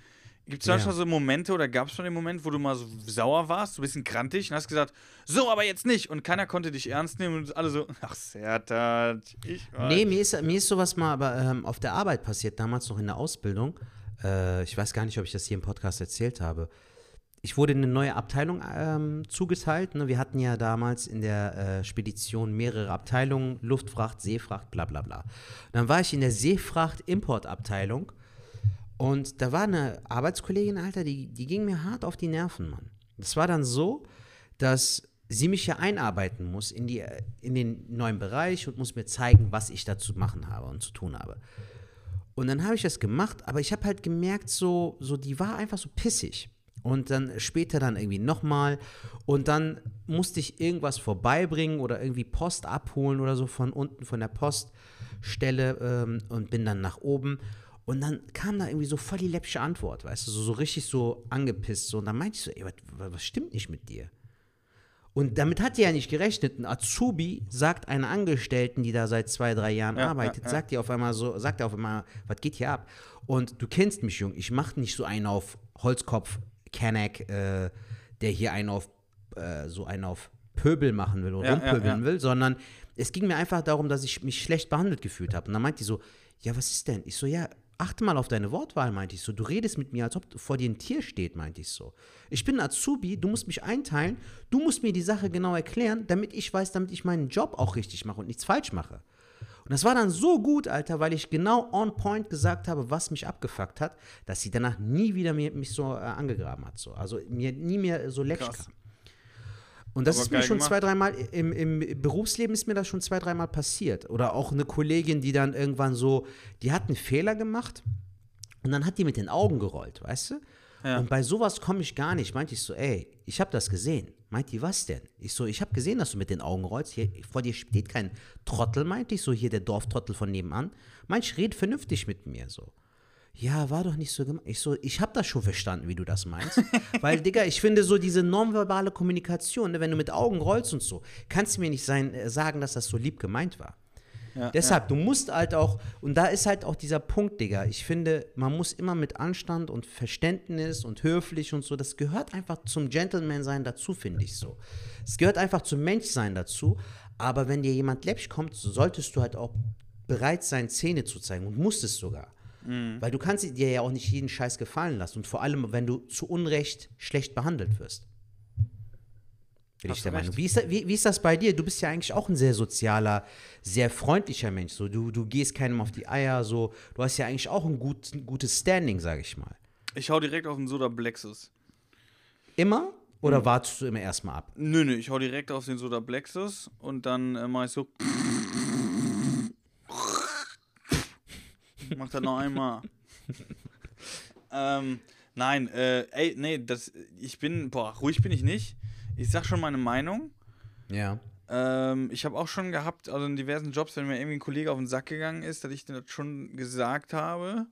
Gibt es da ja. schon so Momente oder gab es schon den Moment, wo du mal so sauer warst, so ein bisschen krantig und hast gesagt, so, aber jetzt nicht. Und keiner konnte dich ernst nehmen und alle so, <laughs> ach, Sertat, ich weiß. Nee, mir ist, mir ist sowas mal aber ähm, auf der Arbeit passiert, damals noch in der Ausbildung. Äh, ich weiß gar nicht, ob ich das hier im Podcast erzählt habe. Ich wurde in eine neue Abteilung ähm, zugeteilt. Ne? Wir hatten ja damals in der äh, Spedition mehrere Abteilungen, Luftfracht, Seefracht, bla bla bla. dann war ich in der Seefracht-Importabteilung und da war eine Arbeitskollegin, Alter, die, die ging mir hart auf die Nerven, Mann. Das war dann so, dass sie mich ja einarbeiten muss in, die, in den neuen Bereich und muss mir zeigen, was ich da zu machen habe und zu tun habe. Und dann habe ich das gemacht, aber ich habe halt gemerkt, so, so, die war einfach so pissig. Und dann später dann irgendwie nochmal. Und dann musste ich irgendwas vorbeibringen oder irgendwie Post abholen oder so von unten von der Poststelle ähm, und bin dann nach oben. Und dann kam da irgendwie so voll die läppische Antwort, weißt du, so, so richtig so angepisst. So. Und dann meinte ich so, ey, was, was stimmt nicht mit dir? Und damit hat die ja nicht gerechnet. Ein Azubi sagt einer Angestellten, die da seit zwei, drei Jahren ja, arbeitet, ja, ja. sagt ihr auf einmal so, sagt er auf einmal, was geht hier ab? Und du kennst mich, Jung, ich mache nicht so einen auf Holzkopf, Kenneck, äh, der hier einen auf, äh, so einen auf Pöbel machen will oder rumpöbeln will, sondern es ging mir einfach darum, dass ich mich schlecht behandelt gefühlt habe. Und dann meint die so, ja, was ist denn? Ich so, ja, achte mal auf deine Wortwahl, meinte ich so. Du redest mit mir, als ob vor dir ein Tier steht, meinte ich so. Ich bin Azubi, du musst mich einteilen, du musst mir die Sache genau erklären, damit ich weiß, damit ich meinen Job auch richtig mache und nichts falsch mache. Und das war dann so gut, Alter, weil ich genau on point gesagt habe, was mich abgefuckt hat, dass sie danach nie wieder mir, mich so äh, angegraben hat. So. Also mir nie mehr so leck kam. Und das Aber ist mir schon gemacht. zwei, dreimal, im, im Berufsleben ist mir das schon zwei, dreimal passiert. Oder auch eine Kollegin, die dann irgendwann so, die hat einen Fehler gemacht und dann hat die mit den Augen gerollt, weißt du? Ja. Und bei sowas komme ich gar nicht. Meinte ich so, ey, ich habe das gesehen. Meint die, was denn? Ich so, ich habe gesehen, dass du mit den Augen rollst. Hier, vor dir steht kein Trottel, meinte ich so, hier der Dorftrottel von nebenan. Meint ich, red vernünftig mit mir so. Ja, war doch nicht so gemeint. Ich so, ich habe das schon verstanden, wie du das meinst. <laughs> Weil, Digga, ich finde so diese nonverbale Kommunikation, ne, wenn du mit Augen rollst und so, kannst du mir nicht sein, äh, sagen, dass das so lieb gemeint war. Ja, Deshalb, ja. du musst halt auch, und da ist halt auch dieser Punkt, Digga. Ich finde, man muss immer mit Anstand und Verständnis und höflich und so, das gehört einfach zum Gentleman-Sein dazu, finde ich so. Es gehört einfach zum Menschsein dazu. Aber wenn dir jemand läppsch kommt, solltest du halt auch bereit sein, Zähne zu zeigen und musst es sogar. Mhm. Weil du kannst dir ja auch nicht jeden Scheiß gefallen lassen. Und vor allem, wenn du zu Unrecht schlecht behandelt wirst. Bin ich der Meinung. Wie ist, wie, wie ist, das bei dir? Du bist ja eigentlich auch ein sehr sozialer, sehr freundlicher Mensch. So, du, du gehst keinem auf die Eier. So. Du hast ja eigentlich auch ein, gut, ein gutes Standing, sage ich mal. Ich hau direkt auf den Soda Blexus. Immer? Oder mhm. wartest du immer erstmal ab? Nö, nö, ich hau direkt auf den Soda Blexus und dann äh, mach ich so. Mach das noch einmal. <laughs> ähm, nein, äh, ey, nee, das, ich bin, boah, ruhig bin ich nicht. Ich sag schon meine Meinung. Ja. Ähm, ich habe auch schon gehabt, also in diversen Jobs, wenn mir irgendwie ein Kollege auf den Sack gegangen ist, dass ich das schon gesagt habe.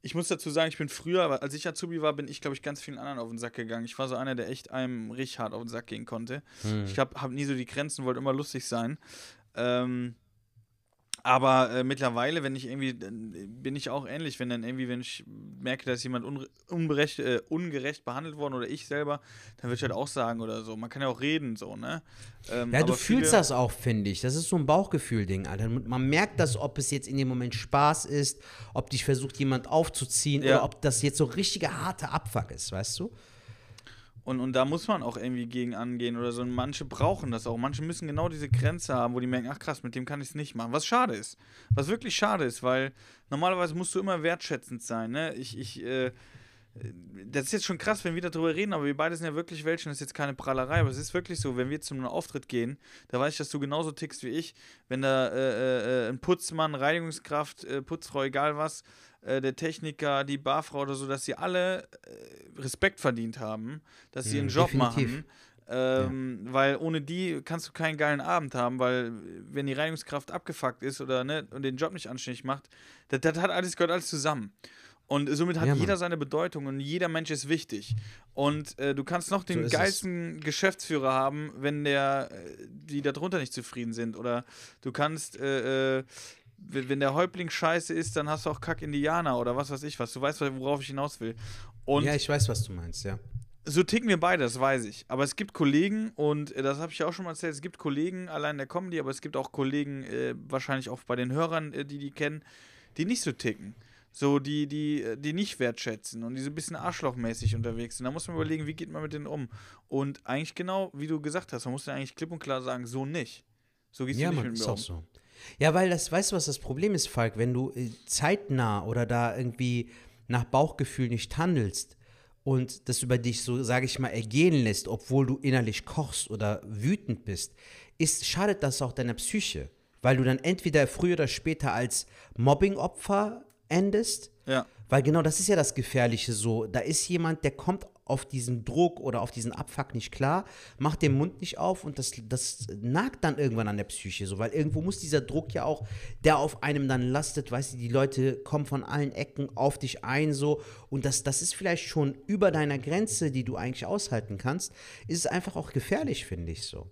Ich muss dazu sagen, ich bin früher, als ich Azubi war, bin ich, glaube ich, ganz vielen anderen auf den Sack gegangen. Ich war so einer, der echt einem richtig hart auf den Sack gehen konnte. Hm. Ich habe hab nie so die Grenzen, wollte immer lustig sein. Ähm, aber äh, mittlerweile, wenn ich irgendwie, bin ich auch ähnlich, wenn dann irgendwie, wenn ich merke, dass jemand unberecht, äh, ungerecht behandelt worden oder ich selber, dann würde ich halt auch sagen oder so. Man kann ja auch reden, so, ne? Ähm, ja, du fühlst das auch, finde ich. Das ist so ein Bauchgefühl-Ding, Alter. Man merkt das, ob es jetzt in dem Moment Spaß ist, ob dich versucht, jemand aufzuziehen ja. oder ob das jetzt so richtiger harte Abfuck ist, weißt du? Und, und da muss man auch irgendwie gegen angehen oder so. Und manche brauchen das auch. Manche müssen genau diese Grenze haben, wo die merken, ach krass, mit dem kann ich es nicht machen. Was schade ist. Was wirklich schade ist, weil normalerweise musst du immer wertschätzend sein. Ne? Ich, ich, äh, das ist jetzt schon krass, wenn wir darüber reden, aber wir beide sind ja wirklich welche, das ist jetzt keine Prallerei, aber es ist wirklich so, wenn wir zu einem Auftritt gehen, da weiß ich, dass du genauso tickst wie ich, wenn da äh, äh, ein Putzmann, Reinigungskraft, äh, Putzfrau, egal was, äh, der Techniker, die Barfrau oder so, dass sie alle äh, Respekt verdient haben, dass sie ihren Job definitiv. machen. Ähm, ja. Weil ohne die kannst du keinen geilen Abend haben, weil wenn die Reinigungskraft abgefuckt ist oder ne, und den Job nicht anständig macht, das, das hat alles, gehört alles zusammen. Und somit hat ja, jeder seine Bedeutung und jeder Mensch ist wichtig. Und äh, du kannst noch den so geilsten es. Geschäftsführer haben, wenn der, äh, die darunter nicht zufrieden sind. Oder du kannst äh, äh wenn der Häuptling scheiße ist, dann hast du auch Kack-Indianer oder was weiß ich was. Du weißt, worauf ich hinaus will. Und ja, ich weiß, was du meinst, ja. So ticken wir beide, das weiß ich. Aber es gibt Kollegen, und äh, das habe ich auch schon mal erzählt, es gibt Kollegen allein in der Comedy, aber es gibt auch Kollegen, äh, wahrscheinlich auch bei den Hörern, äh, die die kennen, die nicht so ticken. So, die, die, äh, die nicht wertschätzen und die so ein bisschen arschlochmäßig unterwegs sind. Da muss man überlegen, wie geht man mit denen um. Und eigentlich genau, wie du gesagt hast, man muss ja eigentlich klipp und klar sagen, so nicht. So gehst ja, du nicht man, mit mir ist um. Auch so. Ja, weil das, weißt du, was das Problem ist, Falk? Wenn du äh, zeitnah oder da irgendwie nach Bauchgefühl nicht handelst und das über dich so, sage ich mal, ergehen lässt, obwohl du innerlich kochst oder wütend bist, ist, schadet das auch deiner Psyche. Weil du dann entweder früher oder später als Mobbingopfer endest. Ja. Weil genau das ist ja das Gefährliche so. Da ist jemand, der kommt auf diesen Druck oder auf diesen Abfuck nicht klar, macht den Mund nicht auf und das, das nagt dann irgendwann an der Psyche so, weil irgendwo muss dieser Druck ja auch, der auf einem dann lastet, weißt du, die Leute kommen von allen Ecken auf dich ein so und das, das ist vielleicht schon über deiner Grenze, die du eigentlich aushalten kannst, ist es einfach auch gefährlich, finde ich so.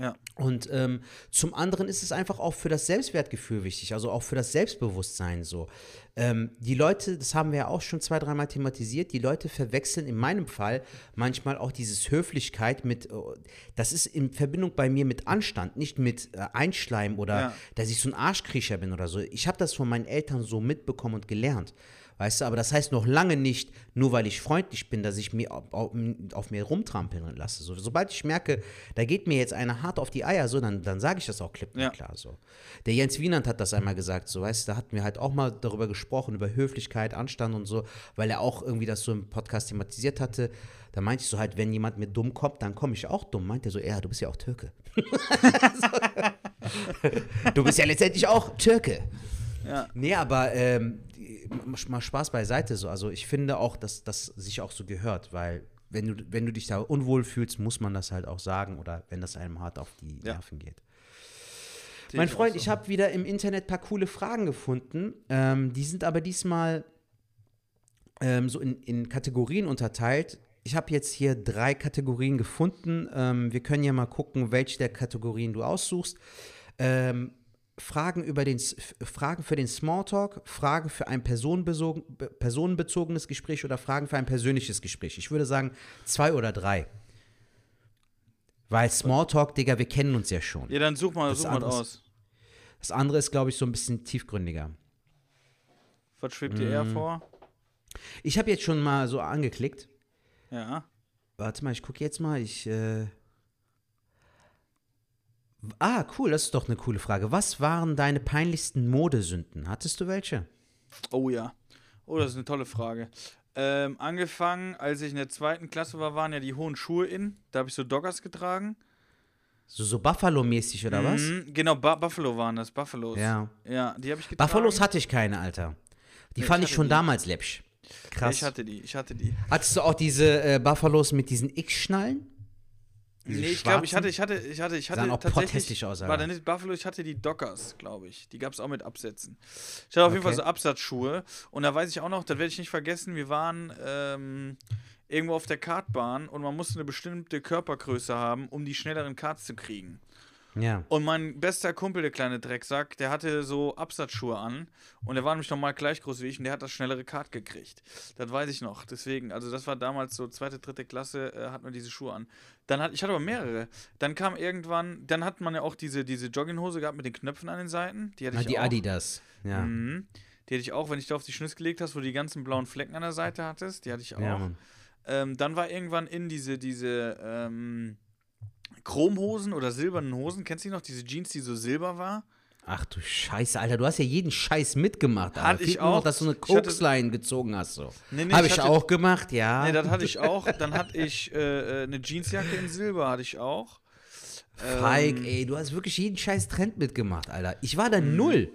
Ja. Und ähm, zum anderen ist es einfach auch für das Selbstwertgefühl wichtig, also auch für das Selbstbewusstsein so. Ähm, die Leute, das haben wir ja auch schon zwei, dreimal thematisiert, die Leute verwechseln in meinem Fall manchmal auch dieses Höflichkeit mit, oh, das ist in Verbindung bei mir mit Anstand, nicht mit äh, Einschleim oder ja. dass ich so ein Arschkriecher bin oder so. Ich habe das von meinen Eltern so mitbekommen und gelernt. Weißt du, aber das heißt noch lange nicht, nur weil ich freundlich bin, dass ich mir auf, auf, auf mir rumtrampeln lasse. So, sobald ich merke, da geht mir jetzt einer hart auf die Eier, so, dann, dann sage ich das auch klipp und ja. klar. So. Der Jens Wienand hat das einmal gesagt, so, weißt du, da hatten wir halt auch mal darüber gesprochen, über Höflichkeit, Anstand und so, weil er auch irgendwie das so im Podcast thematisiert hatte. Da meinte ich so halt, wenn jemand mir dumm kommt, dann komme ich auch dumm. Meint er so, ja, du bist ja auch Türke. <laughs> <laughs> du bist ja letztendlich auch Türke. Ja. Nee, aber ähm, mal Spaß beiseite so. Also ich finde auch, dass das sich auch so gehört, weil wenn du, wenn du dich da unwohl fühlst, muss man das halt auch sagen oder wenn das einem hart auf die ja. Nerven geht. Den mein Freund, so. ich habe wieder im Internet ein paar coole Fragen gefunden. Ähm, die sind aber diesmal ähm, so in, in Kategorien unterteilt. Ich habe jetzt hier drei Kategorien gefunden. Ähm, wir können ja mal gucken, welche der Kategorien du aussuchst. Ähm, Fragen, über den, Fragen für den Smalltalk, Fragen für ein personenbezogenes Gespräch oder Fragen für ein persönliches Gespräch. Ich würde sagen zwei oder drei. Weil Smalltalk, Digga, wir kennen uns ja schon. Ja, dann such mal, das such mal aus. Das andere ist, glaube ich, so ein bisschen tiefgründiger. Was schwebt dir mm. eher vor? Ich habe jetzt schon mal so angeklickt. Ja. Warte mal, ich gucke jetzt mal. Ich. Äh ah, cool, das ist doch eine coole Frage. Was waren deine peinlichsten Modesünden? Hattest du welche? Oh ja. Oh, das ist eine tolle Frage. Ähm, angefangen, als ich in der zweiten Klasse war, waren ja die hohen Schuhe in. Da habe ich so Doggers getragen. So, so Buffalo-mäßig oder was? Mhm, genau, Bu Buffalo waren das, Buffalos. Ja. Ja, die habe ich getragen. Buffalos hatte ich keine, Alter. Die nee, fand ich, ich schon die. damals läppsch. Krass. Ich hatte die, ich hatte die. Hattest du auch diese äh, Buffalos mit diesen X-Schnallen? Nee, ich glaube, ich hatte, ich hatte, ich hatte, ich hatte Sahen auch tatsächlich aus, war da nicht Buffalo, ich hatte die Dockers, glaube ich. Die gab es auch mit Absätzen. Ich hatte auf okay. jeden Fall so Absatzschuhe. Und da weiß ich auch noch, das werde ich nicht vergessen, wir waren ähm, irgendwo auf der Kartbahn und man musste eine bestimmte Körpergröße haben, um die schnelleren Karts zu kriegen. Ja. Und mein bester Kumpel, der kleine Drecksack, der hatte so Absatzschuhe an und der war nämlich nochmal gleich groß wie ich und der hat das schnellere Kart gekriegt. Das weiß ich noch. Deswegen, also das war damals so zweite, dritte Klasse, äh, hat man diese Schuhe an. Dann hat, ich hatte aber mehrere. Dann kam irgendwann, dann hat man ja auch diese, diese Jogginghose gehabt mit den Knöpfen an den Seiten. Die hatte ah, ich die auch. Adidas, ja. Mhm. Die hatte ich auch, wenn ich da auf die Schnüsse gelegt hast, wo du die ganzen blauen Flecken an der Seite hattest. Die hatte ich auch. Ja, ähm, dann war irgendwann in diese, diese, ähm, Chromhosen oder silbernen Hosen. Kennst du die noch? Diese Jeans, die so silber war? Ach du Scheiße, Alter, du hast ja jeden Scheiß mitgemacht. Alter. Hatte ich auch. Noch, dass du eine Koksline gezogen hast. So. Nee, nee, Habe ich, ich auch gemacht, ja. Nee, das hatte ich auch. Dann hatte ich äh, äh eine Jeansjacke in Silber, hatte ich auch. Feig, ähm, ey, du hast wirklich jeden Scheiß Trend mitgemacht, Alter. Ich war da mhm. null.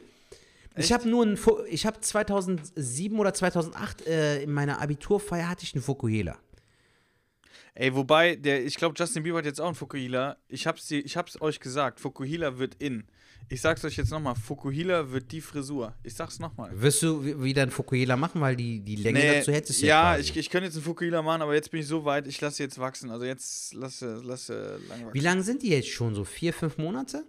Ich habe nur ein, ich habe 2007 oder 2008 äh, in meiner Abiturfeier hatte ich einen Fukuhela. Ey, wobei, der, ich glaube, Justin Bieber hat jetzt auch einen Fukuhila. Ich hab's, ich hab's euch gesagt, Fukuhila wird in. Ich sag's euch jetzt nochmal, Fukuhila wird die Frisur. Ich sag's nochmal. Wirst du wieder einen Fukuhila machen, weil die, die Länge nee, dazu hättest du ja Ja, ich, ich könnte jetzt einen Fukuhila machen, aber jetzt bin ich so weit, ich lasse jetzt wachsen. Also jetzt lasse, lasse lang wachsen. Wie lange sind die jetzt schon? So vier, fünf Monate?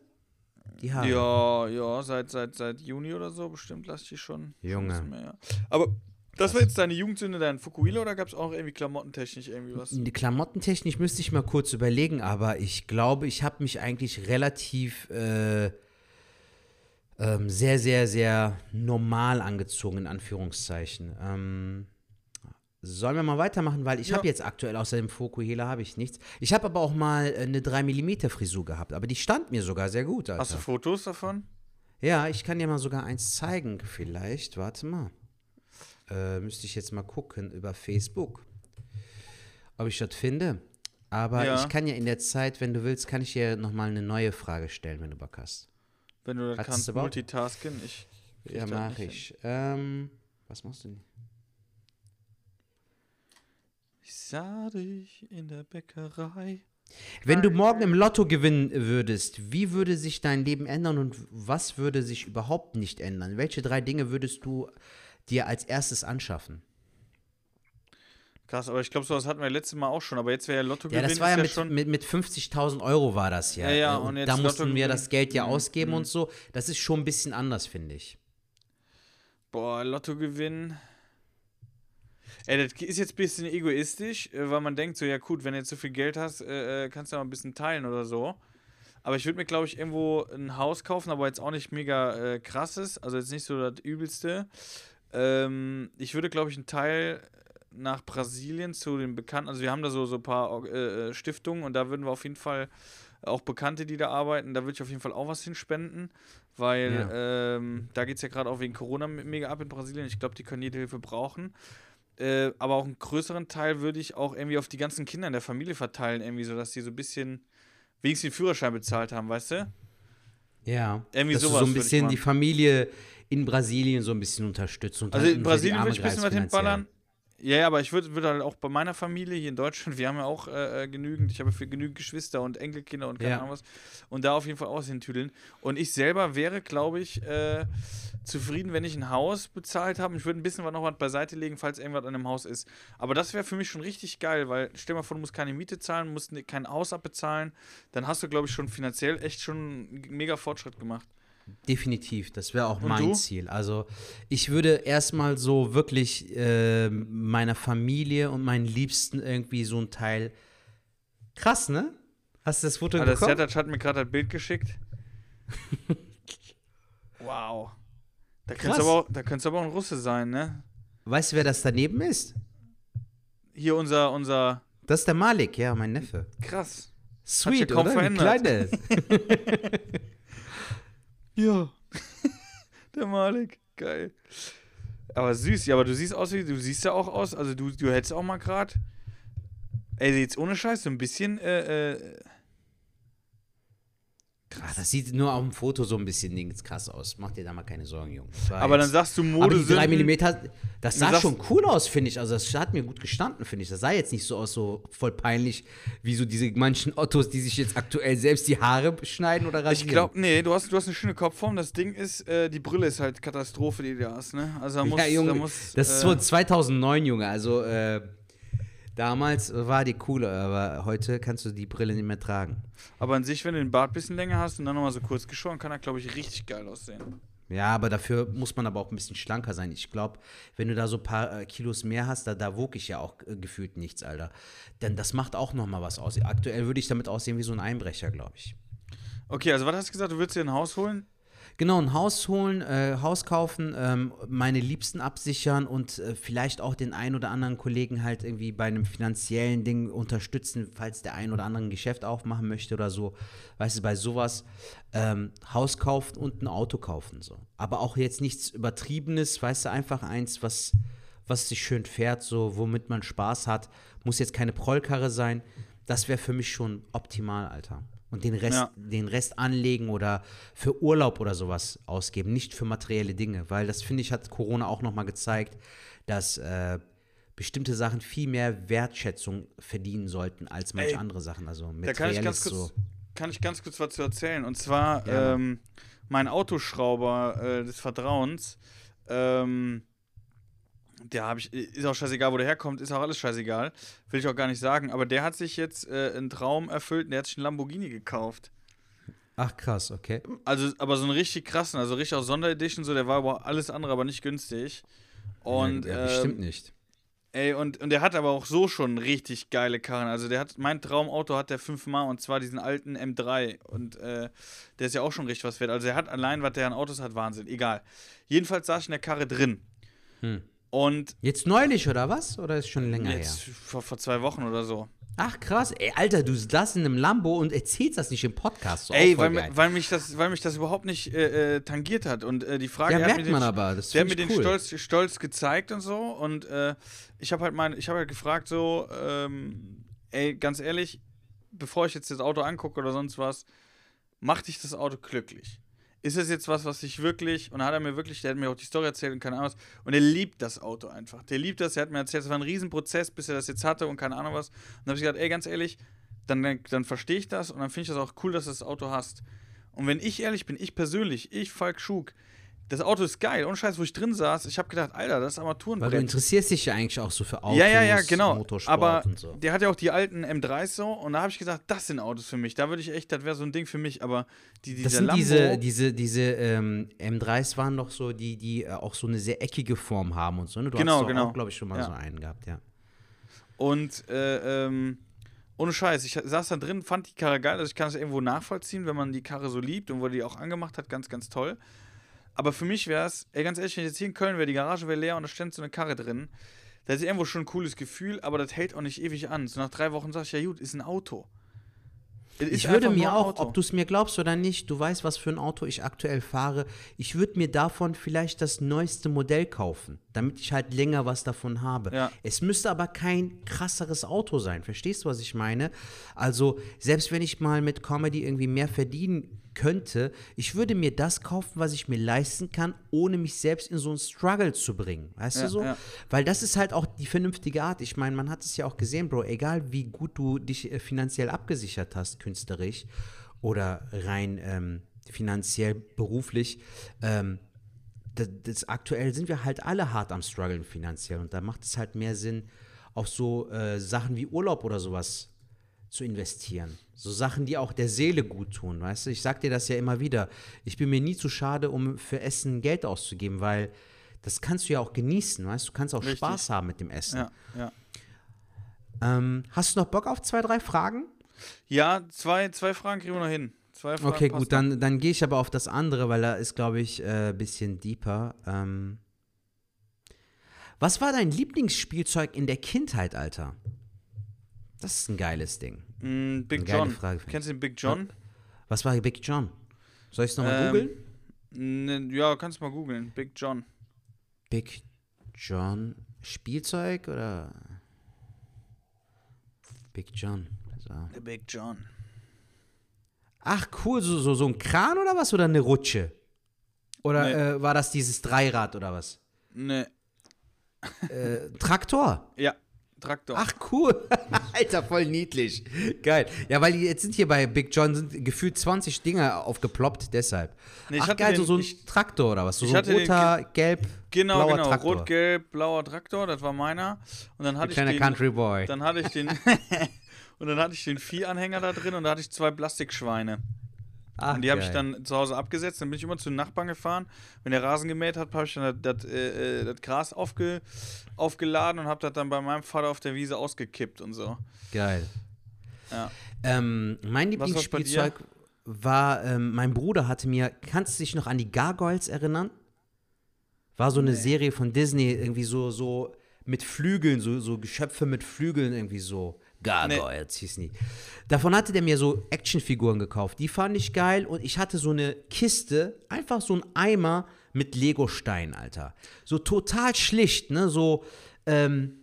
Die Haare? Ja, ja, seit, seit, seit Juni oder so bestimmt lasse ich die schon. Junge. Schon mehr, ja. Aber das war jetzt deine Jugendsünde, dein Fukuhila oder gab es auch irgendwie klamottentechnisch irgendwie was? Die Klamottentechnisch müsste ich mal kurz überlegen, aber ich glaube, ich habe mich eigentlich relativ äh, ähm, sehr, sehr, sehr normal angezogen, in Anführungszeichen. Ähm, sollen wir mal weitermachen, weil ich ja. habe jetzt aktuell außer dem Fukuhila habe ich nichts. Ich habe aber auch mal eine 3 mm Frisur gehabt, aber die stand mir sogar sehr gut. Alter. Hast du Fotos davon? Ja, ich kann dir mal sogar eins zeigen, vielleicht. Warte mal. Äh, müsste ich jetzt mal gucken über Facebook, ob ich das finde. Aber ja. ich kann ja in der Zeit, wenn du willst, kann ich dir nochmal eine neue Frage stellen, wenn du Bock hast. Wenn du das kannst, multitasken. Ich ja, mache ich. Ähm, was machst du denn? Ich sah dich in der Bäckerei. Wenn du morgen im Lotto gewinnen würdest, wie würde sich dein Leben ändern und was würde sich überhaupt nicht ändern? Welche drei Dinge würdest du dir als erstes anschaffen. Krass, aber ich glaube, sowas hatten wir letztes Mal auch schon, aber jetzt wäre ja Lotto Ja, das war ja, mit, schon mit, mit 50.000 Euro war das ja. Ja, ja, und, und jetzt da mussten wir das Geld ja mhm. ausgeben mhm. und so. Das ist schon ein bisschen anders, finde ich. Boah, Lotto gewinnen. Ey, das ist jetzt ein bisschen egoistisch, äh, weil man denkt so, ja gut, wenn du jetzt so viel Geld hast, äh, äh kannst du auch ein bisschen teilen oder so. Aber ich würde mir, glaube ich, irgendwo ein Haus kaufen, aber jetzt auch nicht mega äh, krasses, also jetzt nicht so das Übelste. Ähm, ich würde, glaube ich, einen Teil nach Brasilien zu den Bekannten, also wir haben da so, so ein paar äh, äh, Stiftungen und da würden wir auf jeden Fall auch Bekannte, die da arbeiten, da würde ich auf jeden Fall auch was hinspenden, weil ja. ähm, da geht es ja gerade auch wegen Corona mega ab in Brasilien. Ich glaube, die können jede Hilfe brauchen. Äh, aber auch einen größeren Teil würde ich auch irgendwie auf die ganzen Kinder in der Familie verteilen, irgendwie so, dass die so ein bisschen wenigstens den Führerschein bezahlt haben, weißt du? Ja. Irgendwie dass sowas. Du so ein bisschen die Familie in Brasilien so ein bisschen unterstützen. also in Brasilien würde ich ein bisschen was hinballern. Ja, ja, aber ich würde würd halt auch bei meiner Familie hier in Deutschland, wir haben ja auch äh, äh genügend, ich habe für genügend Geschwister und Enkelkinder und keine ja. Ahnung was, und da auf jeden Fall auch hintüdeln. Und ich selber wäre, glaube ich, äh, zufrieden, wenn ich ein Haus bezahlt habe. Ich würde ein bisschen was noch was beiseite legen, falls irgendwas an dem Haus ist. Aber das wäre für mich schon richtig geil, weil stell mal vor, du musst keine Miete zahlen, musst kein Haus abbezahlen, dann hast du, glaube ich, schon finanziell echt schon einen mega Fortschritt gemacht. Definitiv, das wäre auch Und mein du? Ziel. Also ich würde erstmal so wirklich äh, meiner Familie und meinen Liebsten irgendwie so ein Teil. Krass, ne? Hast du das Foto gesehen? Ah, der hat mir gerade ein Bild geschickt. <laughs> wow. Da könnte es aber, aber auch ein Russe sein, ne? Weißt du, wer das daneben ist? Hier unser, unser. Das ist der Malik, ja, mein Neffe. Krass. Sweet, kaum oder? Verändert. Kleines. <laughs> <laughs> Ja. <laughs> der Malik. Geil. Aber süß, ja, aber du siehst aus wie, du siehst ja auch aus, also du, du hättest auch mal gerade. Ey, jetzt ohne Scheiß, so ein bisschen, äh, äh, Krass. das sieht nur auf dem Foto so ein bisschen links krass aus. Mach dir da mal keine Sorgen, Junge. Aber dann sagst du Mode. Aber die 3 mm, das sah schon cool aus, finde ich. Also das hat mir gut gestanden, finde ich. Das sah jetzt nicht so aus, so voll peinlich, wie so diese manchen Ottos, die sich jetzt aktuell selbst die Haare schneiden oder rasieren. Ich glaube, nee, du hast, du hast eine schöne Kopfform. Das Ding ist, äh, die Brille ist halt Katastrophe, die du hast, ne? Also da muss, ja, Junge, da muss, das ist so 2009, äh, Junge. Also, äh, Damals war die coole, aber heute kannst du die Brille nicht mehr tragen. Aber an sich, wenn du den Bart ein bisschen länger hast und dann nochmal so kurz geschoren, kann er, glaube ich, richtig geil aussehen. Ja, aber dafür muss man aber auch ein bisschen schlanker sein. Ich glaube, wenn du da so ein paar äh, Kilos mehr hast, da, da wog ich ja auch äh, gefühlt nichts, Alter. Denn das macht auch nochmal was aus. Aktuell würde ich damit aussehen wie so ein Einbrecher, glaube ich. Okay, also was hast du gesagt, du würdest dir ein Haus holen? Genau, ein Haus holen, äh, Haus kaufen, ähm, meine Liebsten absichern und äh, vielleicht auch den einen oder anderen Kollegen halt irgendwie bei einem finanziellen Ding unterstützen, falls der ein oder andere ein Geschäft aufmachen möchte oder so. Weißt du, bei sowas ähm, Haus kaufen und ein Auto kaufen. So. Aber auch jetzt nichts Übertriebenes, weißt du, einfach eins, was, was sich schön fährt, so, womit man Spaß hat. Muss jetzt keine Prollkarre sein. Das wäre für mich schon optimal, Alter und den Rest, ja. den Rest anlegen oder für Urlaub oder sowas ausgeben, nicht für materielle Dinge, weil das finde ich hat Corona auch nochmal gezeigt, dass äh, bestimmte Sachen viel mehr Wertschätzung verdienen sollten als manche Ey, andere Sachen. Also da kann ich ganz kurz, so. kann ich ganz kurz was zu erzählen und zwar ja. ähm, mein Autoschrauber äh, des Vertrauens. Ähm, der habe ich, ist auch scheißegal, wo der herkommt, ist auch alles scheißegal. Will ich auch gar nicht sagen. Aber der hat sich jetzt äh, einen Traum erfüllt und der hat sich einen Lamborghini gekauft. Ach krass, okay. Also, aber so einen richtig krassen, also richtig aus Sonderedition, so, der war aber alles andere, aber nicht günstig. Und, ja, ja, bestimmt ähm, nicht. Ey, und, und der hat aber auch so schon richtig geile Karren. Also der hat, mein Traumauto hat der fünfmal und zwar diesen alten M3. Und äh, der ist ja auch schon richtig was wert. Also er hat allein, was der an Autos hat, Wahnsinn. Egal. Jedenfalls saß ich in der Karre drin. Hm. Und jetzt neulich oder was? Oder ist schon länger jetzt her? Vor, vor zwei Wochen oder so. Ach krass, ey, Alter, du saßt in einem Lambo und erzählst das nicht im Podcast. So ey, weil, weil, mich das, weil mich das überhaupt nicht äh, äh, tangiert hat. Und äh, die Frage, ja, merkt man den, aber, das der hat mir den cool. stolz, stolz gezeigt und so. Und äh, ich habe halt mein, ich habe halt gefragt so, ähm, ey, ganz ehrlich, bevor ich jetzt das Auto angucke oder sonst was, macht dich das Auto glücklich? Ist es jetzt was, was ich wirklich, und hat er mir wirklich, der hat mir auch die Story erzählt und keine Ahnung was, und er liebt das Auto einfach. Der liebt das, er hat mir erzählt, es war ein Riesenprozess, bis er das jetzt hatte und keine Ahnung was. Und dann habe ich gesagt, ey, ganz ehrlich, dann, dann verstehe ich das und dann finde ich das auch cool, dass du das Auto hast. Und wenn ich ehrlich bin, ich persönlich, ich, Falk Schug, das Auto ist geil. Ohne Scheiß, wo ich drin saß, ich habe gedacht, Alter, das ist Armaturenbrett. Weil du interessierst dich ja eigentlich auch so für Autos, ja, ja, ja, genau. Motorsport Aber und so. der hat ja auch die alten M3s so und da habe ich gesagt, das sind Autos für mich. Da würde ich echt, das wäre so ein Ding für mich. Aber die, diese das sind Lambo, diese, diese, diese ähm, M3s waren doch so, die, die äh, auch so eine sehr eckige Form haben und so. Ne? Du genau, hast genau. auch, glaube ich, schon mal ja. so einen gehabt, ja. Und äh, ähm, ohne Scheiß, ich saß da drin, fand die Karre geil, also ich kann es irgendwo nachvollziehen, wenn man die Karre so liebt und wo die auch angemacht hat, ganz, ganz toll. Aber für mich wäre es, ey, ganz ehrlich, wenn ich jetzt hier in Köln wäre, die Garage wäre leer und da stand so eine Karre drin, da ist irgendwo schon ein cooles Gefühl, aber das hält auch nicht ewig an. So nach drei Wochen sag ich, ja gut, ist ein Auto. Ich würde mir auch, Auto. ob du es mir glaubst oder nicht, du weißt, was für ein Auto ich aktuell fahre, ich würde mir davon vielleicht das neueste Modell kaufen, damit ich halt länger was davon habe. Ja. Es müsste aber kein krasseres Auto sein, verstehst du, was ich meine? Also, selbst wenn ich mal mit Comedy irgendwie mehr verdienen könnte, ich würde mir das kaufen, was ich mir leisten kann, ohne mich selbst in so einen Struggle zu bringen. Weißt ja, du so? Ja. Weil das ist halt auch die vernünftige Art. Ich meine, man hat es ja auch gesehen, Bro, egal wie gut du dich äh, finanziell abgesichert hast, künstlerisch oder rein ähm, finanziell, beruflich, ähm, das, das, aktuell sind wir halt alle hart am struggeln finanziell und da macht es halt mehr Sinn, auf so äh, Sachen wie Urlaub oder sowas zu investieren. So Sachen, die auch der Seele gut tun, weißt du? Ich sag dir das ja immer wieder. Ich bin mir nie zu schade, um für Essen Geld auszugeben, weil das kannst du ja auch genießen, weißt du? Kannst auch Richtig. Spaß haben mit dem Essen. Ja, ja. Ähm, hast du noch Bock auf zwei, drei Fragen? Ja, zwei, zwei Fragen kriegen wir noch hin. Zwei Fragen okay, gut, dann, dann gehe ich aber auf das andere, weil da ist, glaube ich, ein äh, bisschen deeper. Ähm, was war dein Lieblingsspielzeug in der Kindheit, Alter? Das ist ein geiles Ding. Mm, Big John. Frage. Kennst du den Big John? Was war Big John? Soll ich es nochmal ähm, googeln? Ne, ja, kannst du mal googeln. Big John. Big John. Spielzeug oder? Big John. So. Der Big John. Ach cool, so, so, so ein Kran oder was? Oder eine Rutsche? Oder nee. äh, war das dieses Dreirad oder was? Ne. Äh, Traktor? <laughs> Ja, Traktor. Ch cool. <laughs> Alter, voll niedlich. Geil. Ja, weil jetzt sind hier bei Big John sind gefühlt 20 Dinge aufgeploppt, deshalb. Nee, Ach geil, den, so, so ein ich, Traktor oder was? So, so ein roter, den, gelb, genau, blauer genau, Traktor. Rot, gelb, blauer Traktor, das war meiner. Und dann hatte ich den, Country Boy. Dann hatte ich den <laughs> Und dann hatte ich den Viehanhänger da drin und da hatte ich zwei Plastikschweine. Ach, und die habe ich dann zu Hause abgesetzt. Dann bin ich immer zu den Nachbarn gefahren. Wenn der Rasen gemäht hat, habe ich dann das, das, äh, das Gras aufge, aufgeladen und habe das dann bei meinem Vater auf der Wiese ausgekippt und so. Geil. Ja. Ähm, mein Lieblingsspielzeug war, ähm, mein Bruder hatte mir, kannst du dich noch an die Gargoyles erinnern? War so eine nee. Serie von Disney, irgendwie so, so mit Flügeln, so, so Geschöpfe mit Flügeln, irgendwie so. Gargoyles nee. hieß nie. Davon hatte der mir so Actionfiguren gekauft. Die fand ich geil und ich hatte so eine Kiste, einfach so ein Eimer mit Legostein, Alter. So total schlicht, ne? So ähm,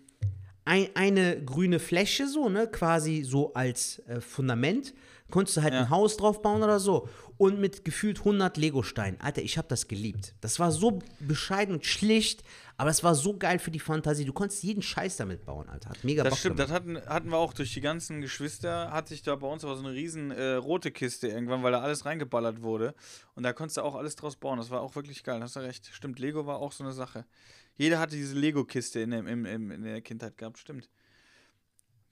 ein, eine grüne Fläche, so, ne? Quasi so als äh, Fundament. Konntest du halt ja. ein Haus drauf bauen oder so. Und mit gefühlt 100 Legosteinen. Alter, ich habe das geliebt. Das war so bescheiden und schlicht, aber es war so geil für die Fantasie. Du konntest jeden Scheiß damit bauen, Alter. Hat mega Das Bock stimmt, gemacht. das hatten, hatten wir auch durch die ganzen Geschwister. Hat sich da bei uns aber so eine riesen äh, rote Kiste irgendwann, weil da alles reingeballert wurde. Und da konntest du auch alles draus bauen. Das war auch wirklich geil. Hast du recht. Stimmt, Lego war auch so eine Sache. Jeder hatte diese Lego-Kiste in, in, in, in der Kindheit gehabt, stimmt.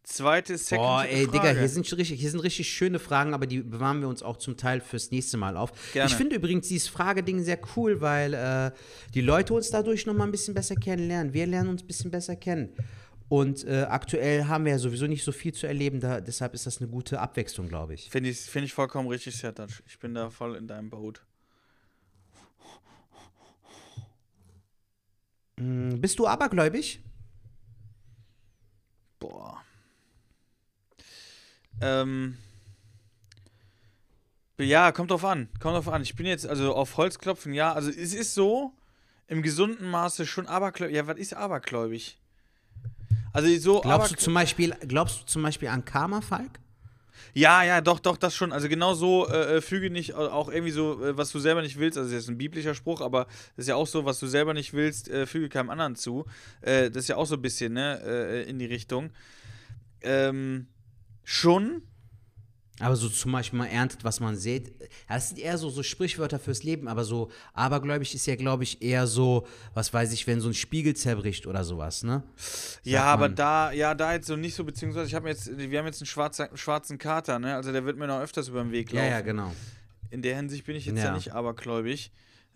Zweite Second Boah, ey, Frage. Digga, hier sind, richtig, hier sind richtig schöne Fragen, aber die bewahren wir uns auch zum Teil fürs nächste Mal auf. Gerne. Ich finde übrigens dieses Frageding sehr cool, weil äh, die Leute uns dadurch nochmal ein bisschen besser kennenlernen. Wir lernen uns ein bisschen besser kennen. Und äh, aktuell haben wir ja sowieso nicht so viel zu erleben, da, deshalb ist das eine gute Abwechslung, glaube ich. Finde ich, find ich vollkommen richtig, Sertac. Ich bin da voll in deinem Boot. Hm, bist du abergläubig? Boah. Ähm, ja, kommt drauf an. Kommt drauf an. Ich bin jetzt, also auf Holz klopfen, ja. Also es ist so, im gesunden Maße schon abergläubig. Ja, was ist abergläubig? Also so. Glaubst du zum Beispiel, glaubst du zum Beispiel an Karma, Falk? Ja, ja, doch, doch, das schon. Also genau so äh, äh füge nicht auch irgendwie so, äh, was du selber nicht willst. Also das ist ein biblischer Spruch, aber das ist ja auch so, was du selber nicht willst, äh, füge keinem anderen zu. Äh, das ist ja auch so ein bisschen, ne, äh, in die Richtung. Ähm, schon. Aber so zum Beispiel, man erntet, was man sieht. Das sind eher so, so Sprichwörter fürs Leben, aber so abergläubig ist ja, glaube ich, eher so, was weiß ich, wenn so ein Spiegel zerbricht oder sowas, ne? Sagt ja, aber da, ja, da jetzt so nicht so, beziehungsweise ich habe jetzt, wir haben jetzt einen schwarzen, schwarzen Kater, ne? Also der wird mir noch öfters über den Weg laufen. Ja, ja, genau. In der Hinsicht bin ich jetzt ja, ja nicht abergläubig.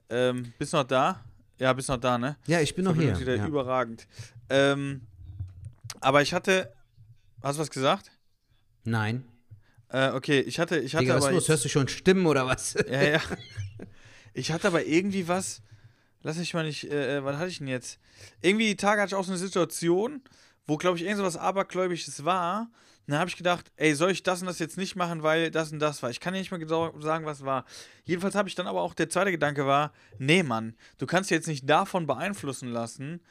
Ähm, bist noch da? Ja, bist noch da, ne? Ja, ich bin noch hier. wieder ja. überragend. Ähm, aber ich hatte, hast du was gesagt? Nein. Äh, okay, ich hatte, ich hatte Digga, aber. Was los? Hörst du schon Stimmen oder was? <laughs> Ja, ja. <laughs> Ich hatte aber irgendwie was. Lass mich mal nicht. Äh, äh was hatte ich denn jetzt? Irgendwie die Tage hatte ich auch so eine Situation, wo, glaube ich, irgend so was Abergläubisches war. Und dann habe ich gedacht, ey, soll ich das und das jetzt nicht machen, weil das und das war. Ich kann ja nicht mal genau sagen, was war. Jedenfalls habe ich dann aber auch, der zweite Gedanke war, nee, Mann, du kannst dich jetzt nicht davon beeinflussen lassen,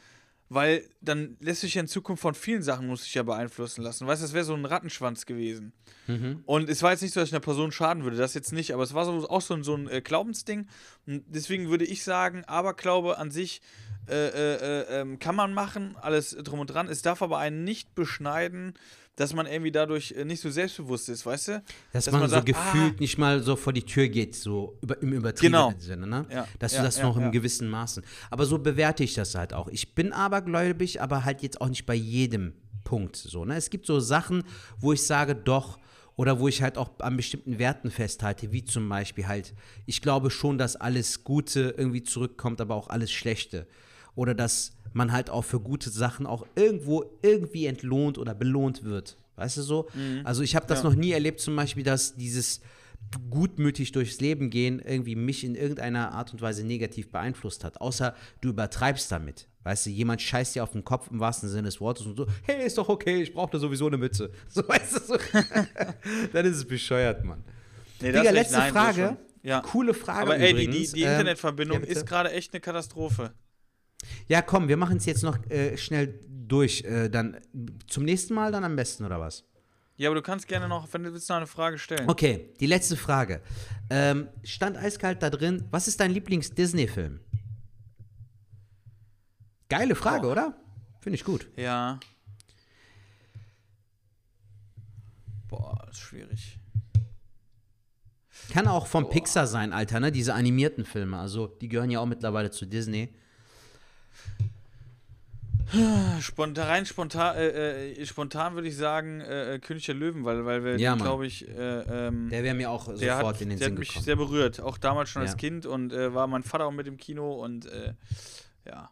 weil dann lässt sich ja in Zukunft von vielen Sachen muss sich ja beeinflussen lassen. Weißt du, das wäre so ein Rattenschwanz gewesen. Mhm. Und es war jetzt nicht so, dass ich einer Person schaden würde, das jetzt nicht, aber es war so, auch so ein, so ein äh, Glaubensding. Und deswegen würde ich sagen, Aberglaube an sich äh, äh, äh ähm, kann man machen, alles drum und dran. Es darf aber einen nicht beschneiden, dass man irgendwie dadurch äh, nicht so selbstbewusst ist, weißt du? Dass, dass man, man, so sagt, gefühlt ah, nicht mal so vor die Tür geht, so über, im übertriebenen genau. Sinne, ne? Ja, dass ja, du das ja, noch im gewissen Maßen. Aber so bewerte ich das halt auch. Ich bin abergläubig, aber halt jetzt auch nicht bei jedem Punkt so, ne? Es gibt so Sachen, wo ich sage, doch, oder wo ich halt auch an bestimmten Werten festhalte, wie zum Beispiel halt, ich glaube schon, dass alles Gute irgendwie zurückkommt, aber auch alles Schlechte. Oder dass man halt auch für gute Sachen auch irgendwo irgendwie entlohnt oder belohnt wird. Weißt du so? Mhm. Also ich habe das ja. noch nie erlebt, zum Beispiel, dass dieses gutmütig durchs Leben gehen irgendwie mich in irgendeiner Art und Weise negativ beeinflusst hat. Außer du übertreibst damit. Weißt du, jemand scheißt dir auf den Kopf im wahrsten Sinne des Wortes und so, hey, ist doch okay, ich brauche da sowieso eine Mütze. <laughs> So, weißt du, so. <laughs> dann ist es bescheuert, Mann. Nee, Digga, letzte nein, Frage. Ja. Coole Frage. Aber ey, übrigens. die, die, die Internetverbindung ähm, ja, ist gerade echt eine Katastrophe. Ja, komm, wir machen es jetzt noch äh, schnell durch. Äh, dann zum nächsten Mal dann am besten, oder was? Ja, aber du kannst gerne noch, wenn du willst, noch eine Frage stellen. Okay, die letzte Frage. Ähm, stand eiskalt da drin. Was ist dein Lieblings-Disney-Film? Geile Frage, oh. oder? Finde ich gut. Ja. Boah, ist schwierig. Kann auch von Boah. Pixar sein, Alter, ne? Diese animierten Filme. Also, die gehören ja auch mittlerweile zu Disney. Spontan, rein spontan, äh, äh, spontan würde ich sagen äh, äh, König der Löwen, weil, weil wir, ja, glaube ich, äh, ähm, der wäre mir auch sofort hat, in den der Sinn hat mich gekommen. sehr berührt, auch damals schon ja. als Kind und äh, war mein Vater auch mit im Kino und ja.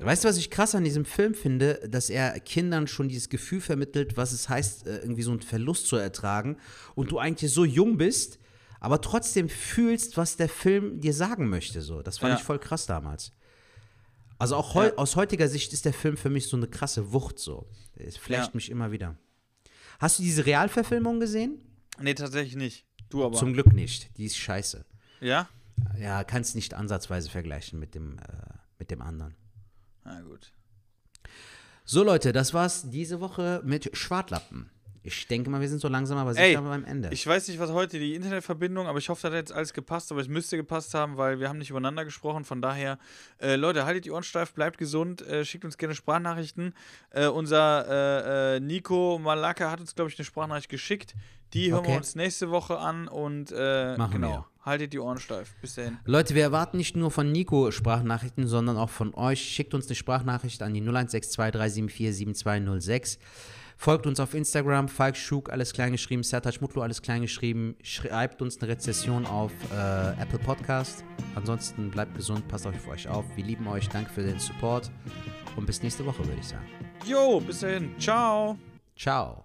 Weißt du, was ich krass an diesem Film finde, dass er Kindern schon dieses Gefühl vermittelt, was es heißt, irgendwie so einen Verlust zu ertragen und du eigentlich so jung bist, aber trotzdem fühlst, was der Film dir sagen möchte. So, das fand ja. ich voll krass damals. Also auch heu ja. aus heutiger Sicht ist der Film für mich so eine krasse Wucht so. Es flasht ja. mich immer wieder. Hast du diese Realverfilmung gesehen? Nee, tatsächlich nicht. Du aber. Zum Glück nicht. Die ist scheiße. Ja? Ja, kannst nicht ansatzweise vergleichen mit dem, äh, mit dem anderen. Na gut. So Leute, das war's diese Woche mit Schwartlappen. Ich denke mal, wir sind so langsam aber sicher Ey, beim Ende. Ich weiß nicht, was heute die Internetverbindung, aber ich hoffe, das hat jetzt alles gepasst, aber es müsste gepasst haben, weil wir haben nicht übereinander gesprochen. Von daher, äh, Leute, haltet die Ohren steif, bleibt gesund, äh, schickt uns gerne Sprachnachrichten. Äh, unser äh, äh, Nico Malaka hat uns, glaube ich, eine Sprachnachricht geschickt. Die hören okay. wir uns nächste Woche an und äh, Machen genau. Wir. Haltet die Ohren steif. Bis dahin. Leute, wir erwarten nicht nur von Nico Sprachnachrichten, sondern auch von euch. Schickt uns eine Sprachnachricht an die 0162 Folgt uns auf Instagram, Falk Schug, alles klein geschrieben, Sertac Mutlu, alles klein geschrieben. Schreibt uns eine Rezession auf äh, Apple Podcast. Ansonsten bleibt gesund, passt auf euch auf. Wir lieben euch, danke für den Support und bis nächste Woche, würde ich sagen. Jo, bis dahin. Ciao. Ciao.